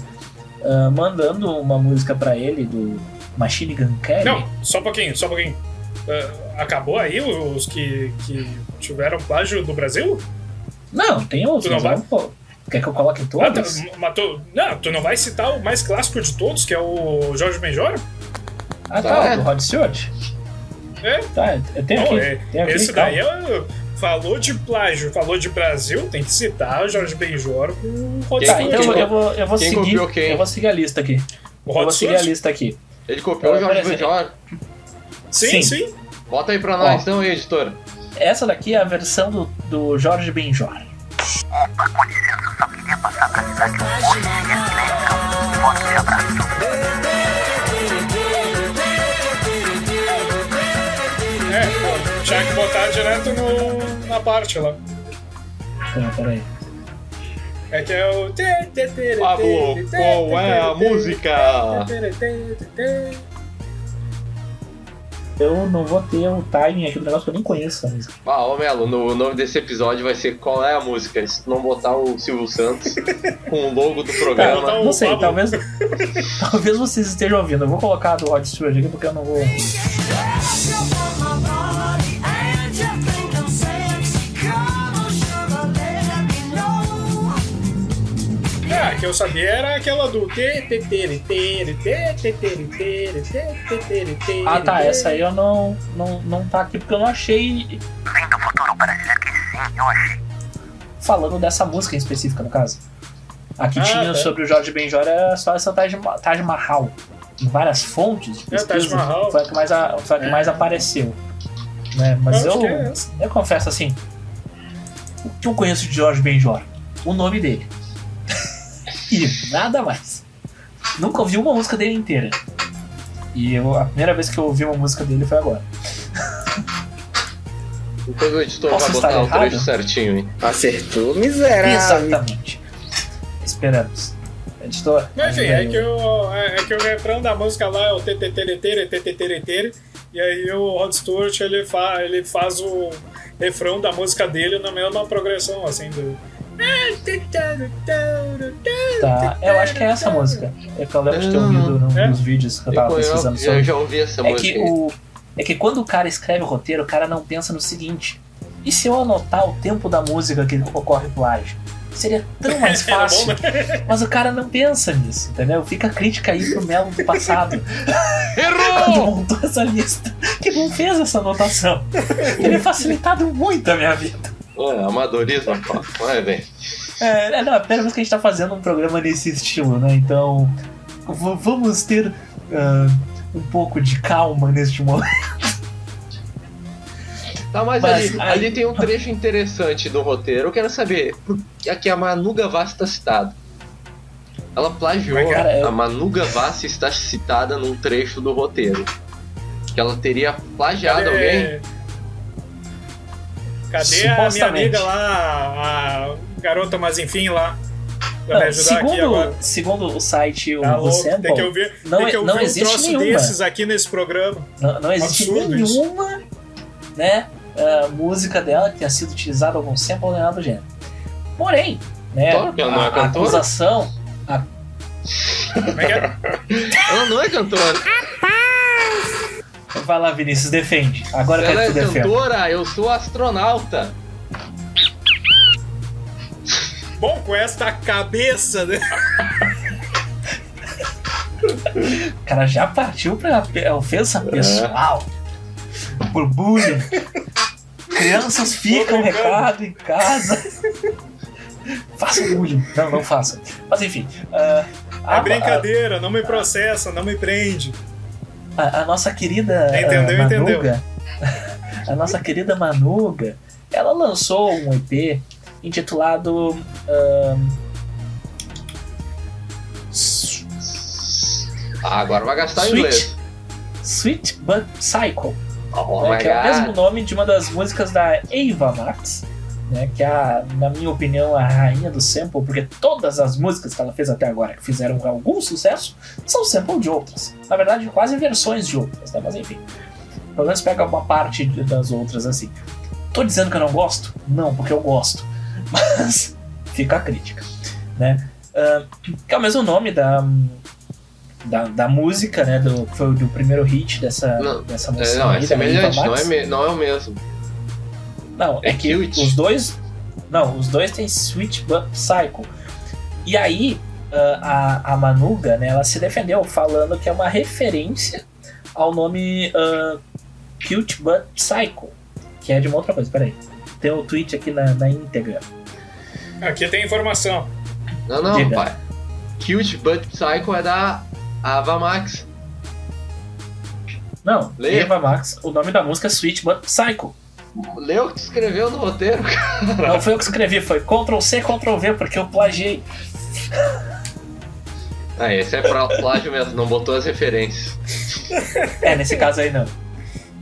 Ah, mandando uma música pra ele do Machine Gun Kelly. Não, só um pouquinho, só um pouquinho. Ah, acabou aí os que, que tiveram plágio do Brasil? Não, tem outros. Tu não vai? mas, pô, quer que eu coloque Ah, tá, todos? mas tu- não, tu não vai citar o mais clássico de todos, que é o Jorge Benjor? Ah, tá, É. do Rod Stewart. É? Tá, eu tenho Não, aqui. é, tenho aqui esse calma. daí é, falou de plágio, falou de Brasil, tem que citar o Jorge Benjor com o Tá, então eu, quem- eu vou, eu vou quem seguir. copiou quem? Eu vou seguir a lista aqui. O Eu vou seguir a lista aqui. Ele copiou o Jorge Benjor. Sim, Sim. sim. Bota aí pra nós, Ó. então aí, editora. Essa daqui é a versão do, do Jorge Benjor. É, pô, tinha que botar direto no, na parte lá. Então, peraí. É que é o. Pablo, qual é a música? Eu não vou ter o timing aqui do negócio que eu nem conheço música. Ah, ô Melo, no, o nome desse episódio vai ser Qual é a música? Se tu não botar o Silvio Santos com o logo do Tá, programa. Então, não sei, talvez. talvez vocês estejam ouvindo. Eu vou colocar a do Rod Stewart aqui porque eu não vou. Que eu sabia era aquela do. Ah tá, essa aí eu não, não, não tá aqui porque eu não achei. Falando dessa música em específica, no caso. Aqui Ah, tinha tá. sobre o Jorge Benjor era só essa Taj, Taj Mahal. Em várias fontes de É, Taj pesquisa, Mahal. foi a que mais, a, foi a que É. mais apareceu. Né? Mas Eu eu, que é eu confesso assim: o que eu conheço de Jorge Benjor? O nome dele. E nada mais. Nunca ouvi uma música dele inteira. E eu, a primeira vez que eu ouvi uma música dele foi agora. Depois o editor Posso vai botar o errado? trecho certinho, hein? Acertou, miserável. Exatamente. Esperamos. Editor. Mas enfim, é que, o, é, é que o refrão da música lá é o teteteretere, teteteretere, e aí o Rod Stewart ele, fa, ele faz o. refrão da música dele na mesma progressão, assim, do. Tá, eu acho que é essa música. É que eu lembro de ter ouvido num É? dos vídeos que eu Eu, tava eu, pesquisando eu sobre. já ouvi essa É música. que, o, é que quando o cara escreve o roteiro, o cara não pensa no seguinte: e se eu anotar o tempo da música que ocorre plágio? Seria tão mais fácil. né? Mas o cara não pensa nisso, entendeu? Fica a crítica aí pro Melo do passado. Quando Errou! montou essa lista, que não fez essa anotação. Teria facilitado muito a minha vida. Ué, amadorismo, pô. Vai bem. É, é, não, é a primeira vez que a gente tá fazendo um programa nesse estilo, né? Então, vamos ter ah, um pouco de calma neste momento. Tá, mas, Mas ali, aí- ali tem um trecho interessante do roteiro. Eu quero saber por que aqui a Manu Gavassi está citada. Ela plagiou. Como é que é? Cara, eu- A Manu Gavassi está citada num trecho do roteiro. Que ela teria plagiado alguém. Cadê a minha amiga lá, a garota, mas enfim, lá? Pra me Não, ajudar aqui segundo, agora. segundo o site, o, Tá louco, Sample, tem que ouvir, não, tem que é- ouvir não um existe troço nenhuma. desses aqui nesse programa. Não, não existe Absurdo isso. nenhuma né, ah, música dela que tenha sido utilizada algum sample nem nada do gênero. Porém, né, Claro que ela não é a, a acusação. Como é que é? Ela não é cantora. Vai lá, Vinícius, defende. Agora eu Ela quero é que defenda. cantora, eu sou astronauta. Bom, com esta cabeça, né? O cara já partiu pra ofensa É. pessoal. Por bullying. Crianças ficam recado em casa. Faça bullying. Não, não faça. Mas enfim. ah, É a- brincadeira, não me processa, não me prende. A, a nossa querida Entendeu, entendeu. Manuga, a nossa querida Manuga, ela lançou um EP intitulado Ah, agora vai gastar em Sweet. inglês. Sweet But Psycho, Oh né, que é o mesmo god. nome de uma das músicas da Ava Max, né, que é, na minha opinião, a rainha do sample, porque todas as músicas que ela fez até agora, que fizeram algum sucesso, são sample de outras. Na verdade, quase versões de outras, né, mas enfim. Pelo menos pega uma parte das outras assim. Tô dizendo que eu não gosto? Não, porque eu gosto. Mas fica a crítica, né? Ah, que é o mesmo nome da, da, da música, né? Do, que foi do primeiro hit dessa, Não, dessa É, moça. não, é aí, da semelhante, não é, me- não é o mesmo. Não, é, É que cute. os dois. Não, os dois têm Sweet But Psycho. E aí, ah, a, a Manuga, né, ela se defendeu falando que é uma referência ao nome ah, Cute But Psycho, que é de uma outra coisa. Peraí. Tem o tweet aqui na, na íntegra. Aqui tem informação. Não, não, Diga. pai. Cute But Psycho é da Ava Max. Não, Leia. Eva Max, o nome da música é Sweet But Psycho. Leu o que escreveu no roteiro, cara. Não foi eu que escrevi, foi Ctrl C, Ctrl V, porque eu plagiei. Ah, esse é pra plágio mesmo, não botou as referências. É, nesse caso aí não.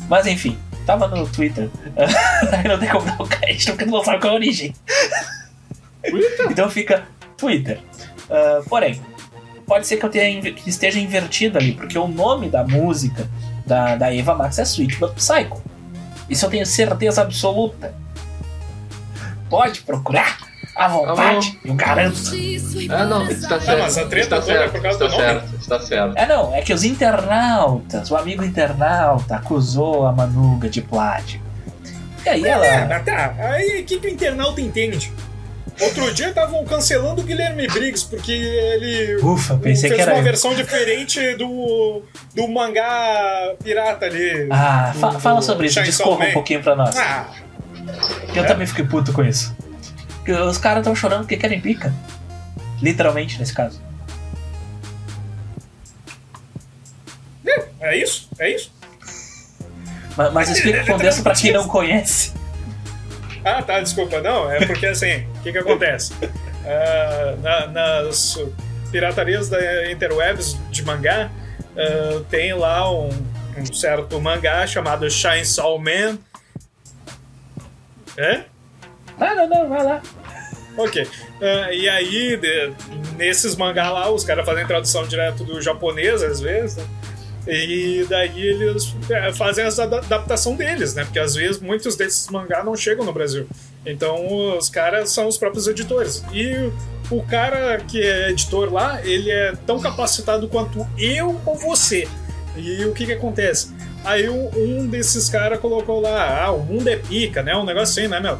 Mas enfim, tava no Twitter. aí não tem como dar o crédito porque não sabe qual é a origem. então fica Twitter. Ah, porém, pode ser que eu tenha que esteja invertido ali, porque o nome da música da, da Eva Max é Sweet But Psycho. Isso eu tenho certeza absoluta. Pode procurar à vontade, eu garanto. Ah, não, está certo. mas a treta está toda é certo, por causa está do nome. certo, está certo. É não, é que os internautas, o amigo internauta acusou a Manuga de plágio. E aí É, ela. mas tá. Aí o que, que o internauta entende? Outro dia estavam cancelando o Guilherme Briggs porque ele Ufa, pensei fez que era. uma eu. versão diferente do, do mangá pirata ali. Ah, fa- do- fala do sobre isso, discorra um pouquinho pra nós. Ah, Eu é? também fiquei puto com isso. Os caras estão chorando porque querem pica. Literalmente, nesse caso. é isso? É isso? Mas, mas explica o contexto pra quem não conhece. Ah, tá, desculpa. Não, é porque assim, o que que acontece? Ah, na- nas piratarias da Interwebs de mangá, ah, tem lá um, um certo mangá chamado Chainsaw Man. É? Não, não, não, vai lá. Ok. Ah, e aí, de- nesses mangá lá, os caras fazem tradução direto do japonês, às vezes, né? E daí eles é, fazem ada- adaptação deles, né? Porque às vezes muitos desses mangá não chegam no Brasil. Então os caras são os próprios editores. E o cara que é editor lá, ele é tão capacitado quanto eu ou você. E o que que acontece? Aí um, desses caras colocou lá, ah, o mundo é pica, né? Um negócio assim, né, meu?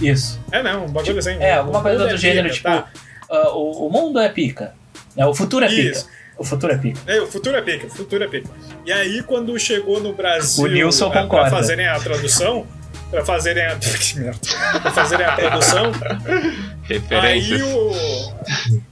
Isso. É, não, um bagulho assim. É, alguma coisa do é gênero, pica, tipo, tá. ah, o, o mundo é pica. É, o futuro é pica. O futuro é pica. É, o futuro é pica, o futuro é pica. E aí, quando chegou no Brasil O Nilson é, pra concorda. fazerem a tradução, pra fazerem a. que merda. Pra fazerem a tradução, aí Referências. o.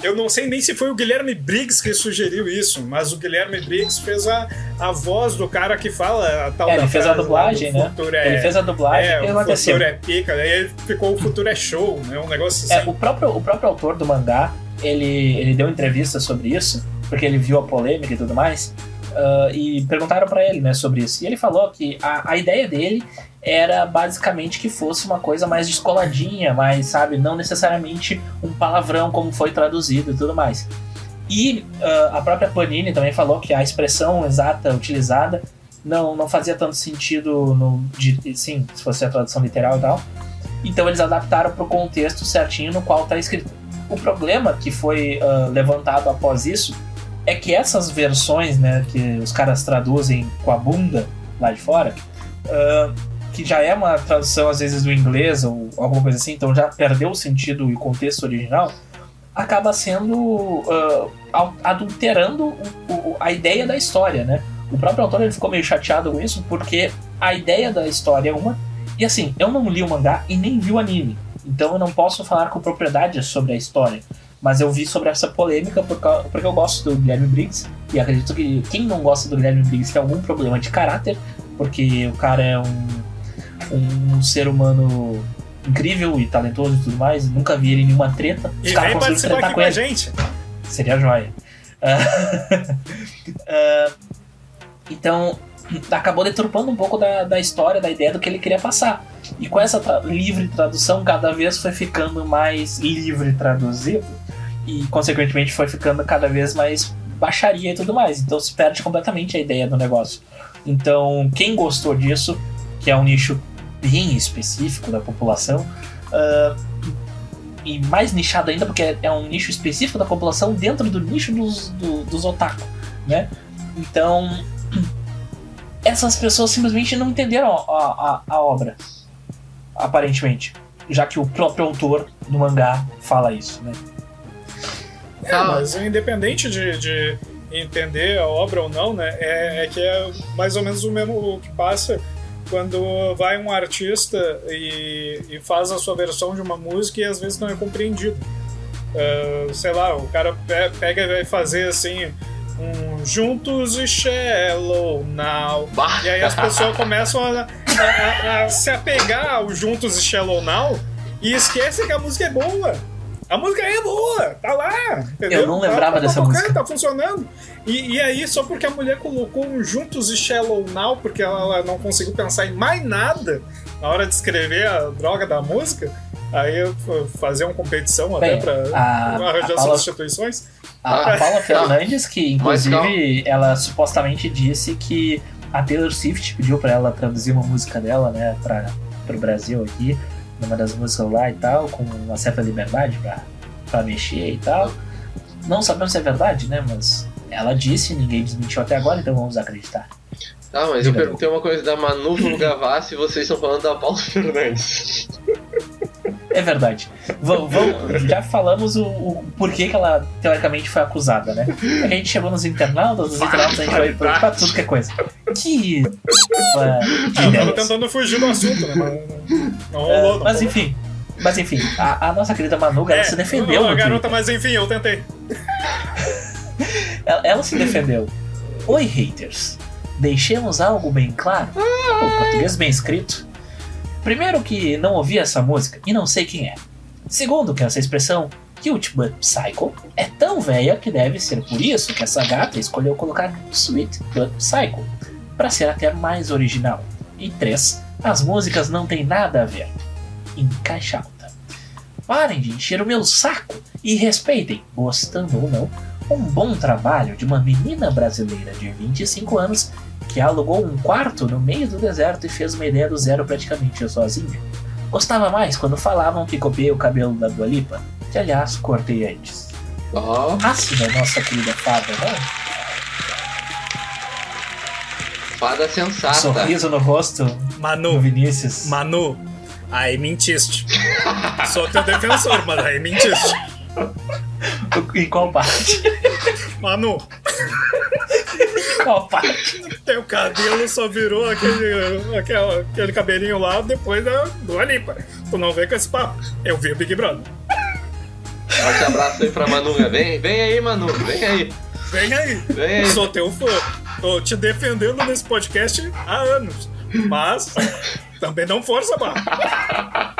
Eu não sei nem se foi o Guilherme Briggs que sugeriu isso, mas o Guilherme Briggs fez a, a voz do cara que fala a tal É, da ele fez a dublagem, né? Futuro é, Ele fez a dublagem é, e o aconteceu. futuro é pica, daí ficou o futuro é show, né? Um negócio É, assim. o próprio, o próprio autor do mangá, ele, ele deu entrevista sobre isso, porque ele viu a polêmica e tudo mais, ah, e perguntaram pra ele, né, sobre isso. E ele falou que a, a ideia dele era basicamente que fosse uma coisa mais descoladinha, mais, sabe, não necessariamente um palavrão como foi traduzido e tudo mais. E ah, a própria Panini também falou que a expressão exata utilizada não, não fazia tanto sentido no, de, sim, se fosse a tradução literal e tal. Então eles adaptaram para o contexto certinho no qual está escrito. O problema que foi ah, levantado após isso é que essas versões, né, que os caras traduzem com a bunda lá de fora, ah, que já é uma tradução às vezes do inglês ou alguma coisa assim, então já perdeu o sentido e o contexto original, acaba sendo al- adulterando o- o- a ideia da história, né? O próprio autor ele ficou meio chateado com isso porque a ideia da história é uma e assim, eu não li o mangá e nem vi o anime. Então eu não posso falar com propriedade sobre a história. Mas eu vi sobre essa polêmica por cau- porque eu gosto do Guilherme Briggs. E acredito que quem não gosta do Guilherme Briggs tem algum problema de caráter. Porque o cara é um, um ser humano incrível e talentoso e tudo mais. Nunca vi ele em nenhuma treta. Os E caras vem participar aqui com com a gente. Seria joia. Ah, ah, então, acabou deturpando um pouco da, da história, da ideia do que ele queria passar. E com essa tra- livre tradução, cada vez foi ficando mais livre traduzido. E, consequentemente, foi ficando cada vez mais baixaria e tudo mais. Então, se perde completamente a ideia do negócio. Então, quem gostou disso, que é um nicho bem específico da população, ah, e mais nichado ainda, porque é um nicho específico da população dentro do nicho dos, do- dos otaku, né? Então, essas pessoas simplesmente não entenderam a, a, a obra, aparentemente, já que o próprio autor do mangá fala isso, né? É, mas independente de, de entender a obra ou não, né? É, é que é mais ou menos o mesmo que passa quando vai um artista e, e faz a sua versão de uma música e às vezes não é compreendido. Ah, sei lá, o cara pe- pega e vai fazer assim um Juntos e Shallow Now. Bah. E aí as pessoas começam a, a- a- a se apegar ao Juntos e Shallow Now e esquecem que a música é boa. A música é boa, tá lá. Entendeu? Eu não lembrava Tá- tá dessa tocando, música. Tá funcionando. E, e aí, só porque a mulher colocou um Juntos e Shallow Now, porque ela, ela não conseguiu pensar em mais nada na hora de escrever a droga da música, aí fazer uma competição até Bem, pra a- arranjar a Paula- substituições. A, a Paula Fernandes, que inclusive ela supostamente disse que a Taylor Swift pediu pra ela traduzir uma música dela, né, para pro Brasil aqui, numa das músicas lá e tal, com uma certa liberdade pra, pra mexer e tal. Não sabemos se é verdade, né, mas ela disse, ninguém desmentiu até agora, então vamos acreditar. Tá, mas eu perguntei uma coisa da Manu Gavassi e vocês estão falando da Paula Fernandes. É verdade. Vamos, vamos- já falamos o, o porquê que ela teoricamente foi acusada, né? A gente chegou nos internautas, nos internautas a gente vai pra, pra tudo que é coisa. Que. de Eu tava tentando fugir do assunto, né? Mas não, não É, rolou. não mas enfim. Mas enfim, a, a nossa querida Manu, ela É, se defendeu ô, no garota, mas enfim, eu tentei. Ela, ela se defendeu. Oi, haters. Deixemos algo bem claro. O português bem escrito. Primeiro que não ouvi essa música e não sei quem é. Segundo que essa expressão Cute but Psycho é tão velha que deve ser por isso que essa gata escolheu colocar Sweet but Psycho para ser até mais original. E três, as músicas não têm nada a ver. Em caixa alta. Parem de encher o meu saco e respeitem, gostando ou não, um bom trabalho de uma menina brasileira de 25 anos que alugou um quarto no meio do deserto e fez uma ideia do zero praticamente sozinha. Gostava mais quando falavam que copiei o cabelo da Dua Lipa, que aliás cortei antes. Ó, Ácida, nossa querida fada, né? fada sensata. Sorriso no rosto Manu, Vinícius. Manu, aí mentiste. Sou teu defensor, mas aí mentiste. Em qual parte? Manu, Em qual parte? teu cabelo só virou aquele, aquele, aquele cabelinho lá depois da, do Alipa. Tu não vem com esse papo. Eu vi o Big Brother. Forte abraço aí pra Manuga. Vem, vem aí, Manu. Vem aí. Vem aí. Vem aí. Sou teu fã. Tô te defendendo nesse podcast há anos. Mas também não força a barra.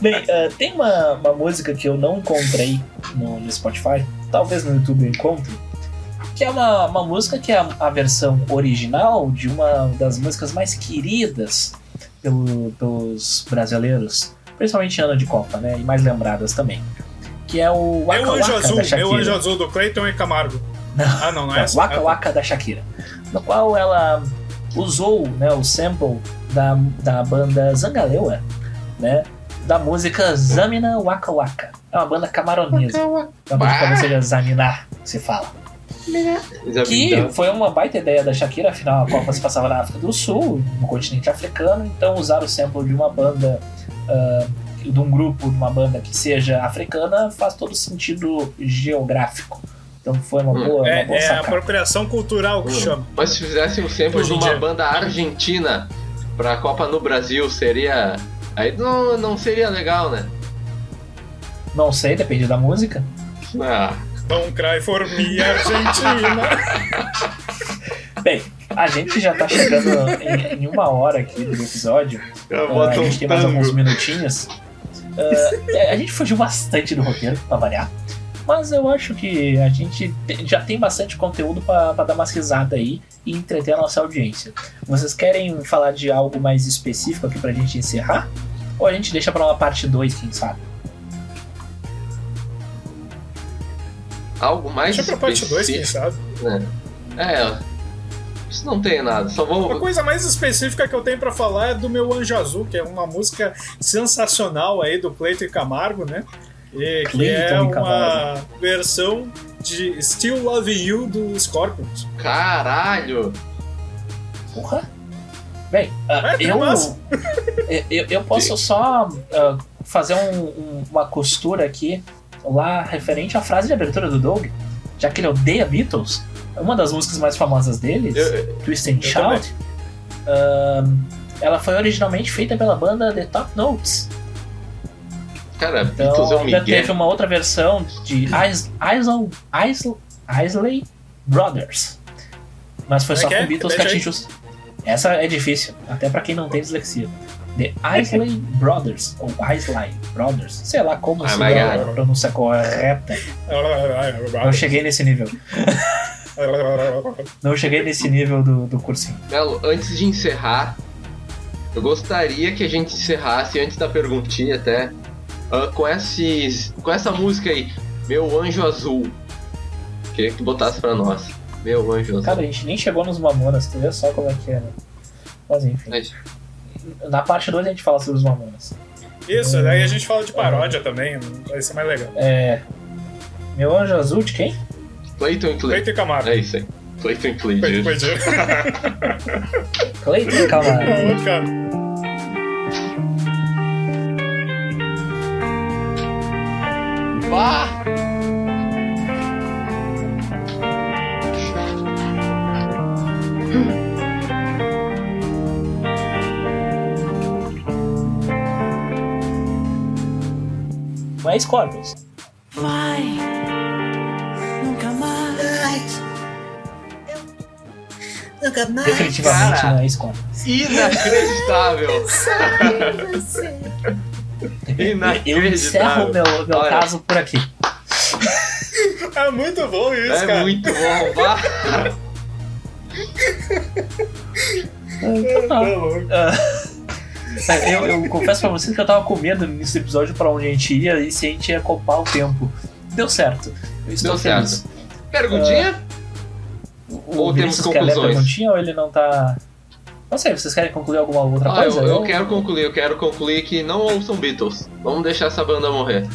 Bem, ah, tem uma, uma música que eu não encontrei no, no Spotify, talvez no YouTube eu encontre, que é uma, uma música que é a, a versão original de uma das músicas mais queridas pelo- pelos brasileiros, principalmente ano de Copa, né? E mais lembradas também. Que é o Waka Meu anjo Waka azul, da Shakira. anjo azul do Clayton e Camargo. Não. Ah, não, não é Não, essa? Waka. Waka da Shakira, no qual ela usou né, o sample da, da banda Zangalewa, né, da música Zamina Waka Waka. É uma banda camaronesa. É uma banda que Bah. seja Zaminar, se fala. Que Então, foi uma baita ideia da Shakira, afinal a Copa se passava na África do Sul, no continente africano, então usar o sample de uma banda, ah, de um grupo, de uma banda que seja africana, faz todo sentido geográfico. Então foi uma Hum. boa, uma É, boa é apropriação cultural que chama. Mas se fizesse sample Hoje de uma dia. banda argentina pra Copa no Brasil, seria. Aí não, não seria legal, né? Não sei, depende da música. Ah, Don't cry for me, Argentina. Bem, a gente já tá chegando em, em uma hora aqui do episódio. eu boto a um gente tem mais alguns minutinhos. Ah, a gente fugiu bastante do roteiro, pra variar. Mas eu acho que a gente te- já tem bastante conteúdo pra pra dar umas risadas aí e entreter a nossa audiência. Vocês querem falar de algo mais específico aqui pra gente encerrar? Ou a gente deixa pra uma parte 2, quem sabe? Algo mais Deixa pra parte 2, quem específico, sabe. né? É, isso não tem nada. Só Uma vou. coisa mais específica que eu tenho pra falar é do meu Anjo Azul, que é uma música sensacional aí do Cleiton e Camargo, né? E que é uma versão de Still Love You do Scorpions. Caralho! Porra! Bem, tem eu, eu, eu posso só ah, fazer um- um- uma costura aqui lá referente à frase de abertura do Doug, já que ele odeia Beatles. Uma das músicas mais famosas deles, Eu- Twist and Shout, ah, ela foi originalmente feita pela banda The Top Notes. Cara, Então Beatles é um ainda Miguel. teve uma outra versão de Is- Isle, Isle, Isley Brothers. Mas foi Como só é que com é? Beatles que atingiu. Essa é difícil, até pra quem não tem dislexia. The Isley Brothers, ou Isley Brothers, sei lá como Ah, se dá a pronúncia correta. Não cheguei nesse nível. Não cheguei nesse nível do, do cursinho. Melo, antes de encerrar, eu gostaria que a gente encerrasse, antes da perguntinha até, ah, com, esses, com essa música aí, Meu Anjo Azul. Queria que tu botasse pra nós. Meu Anjo Azul. Cara, a gente nem chegou nos Mamonas, tu vê só como é que é, né? Mas enfim. Mas- Na parte 2 a gente fala sobre os Mamonas. Isso, daí a gente fala de paródia também, vai ser mais legal. É. Meu anjo azul de quem? Clayton e Clayton. Cleiton e Camargo. É isso aí. Clayton e Foi- Clayton. foi de- Cleiton Camargo. Bah! Não é Scorpions. Vai, nunca mais. Nunca mais. Definitivamente Cara. não é Scorpions. Inacreditável! Você. Eu encerro meu, meu Olha, caso por aqui. é muito bom isso, É cara. muito bom, bah! Então tá. Tá. Ah, eu, eu confesso pra vocês que eu tava com medo nesse episódio pra onde a gente ia e se a gente ia copar o tempo. deu certo. Eu estou Deu feliz. certo. Perguntinha? O Ou temos Vinícius quer ler a conclusões? perguntinha ou ele não tá. Não sei, vocês querem concluir alguma outra Ah, eu, coisa? eu quero concluir, eu quero concluir que não ouçam Beatles. Vamos deixar essa banda morrer.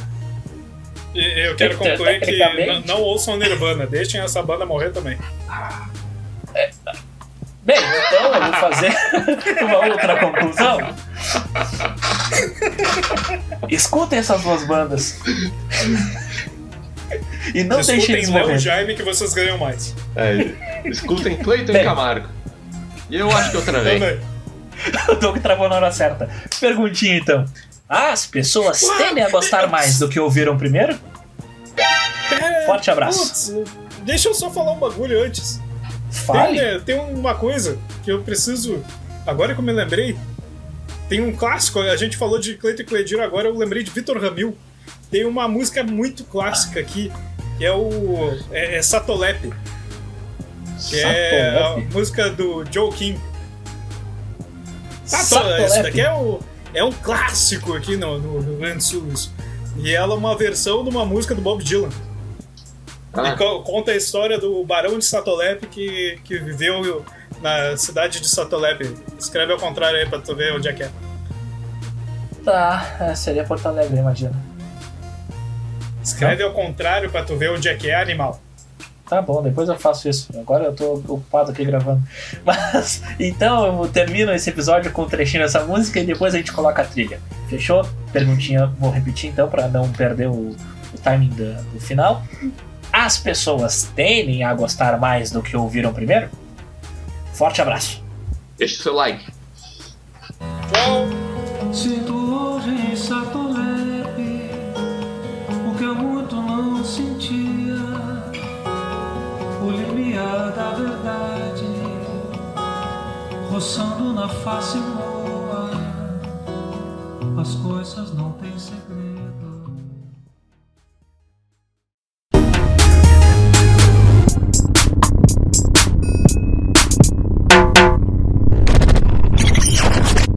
Eu quero concluir que não, não ouçam Nirvana, deixem essa banda morrer também. Bem, então eu vou fazer uma outra conclusão. Escutem essas duas bandas. E não deixem Escutem eles Léo morrer. Jaime que vocês ganham mais. É, escutem Cleiton e. Camargo. Eu acho que eu travei. O Doug travou na hora certa. Perguntinha então. As pessoas tendem a gostar mais do que ouviram primeiro? É, Forte abraço. Putz, deixa eu só falar um bagulho antes. Fale. Tem, é, tem uma coisa que eu preciso. Agora que eu me lembrei, tem um clássico. A gente falou de Cleiton e Cledir, agora eu lembrei de Vitor Ramil. Tem uma música muito clássica aqui, que é o. É, é Satolep. Que é a música do Joe King. Sato- Satolep. Esse daqui é, o, é um clássico aqui no, no Rio Grande do Sul. isso. E ela é uma versão de uma música do Bob Dylan. Ah, E co- conta a história do Barão de Satolep que, que viveu na cidade de Satolep. Escreve ao contrário aí pra tu ver onde é que é. Tá, é, seria Porto Alegre, imagina. Escreve ao contrário pra tu ver onde é que é animal. Tá bom, depois eu faço isso. Agora eu tô ocupado aqui gravando. Mas, então eu termino esse episódio com um trechinho dessa música e depois a gente coloca a trilha. Fechou? Perguntinha, vou repetir então pra não perder o, o timing da- do final. As pessoas tendem a gostar mais do que ouviram primeiro? Forte abraço. deixa o seu like. Roçando na face boa. As coisas não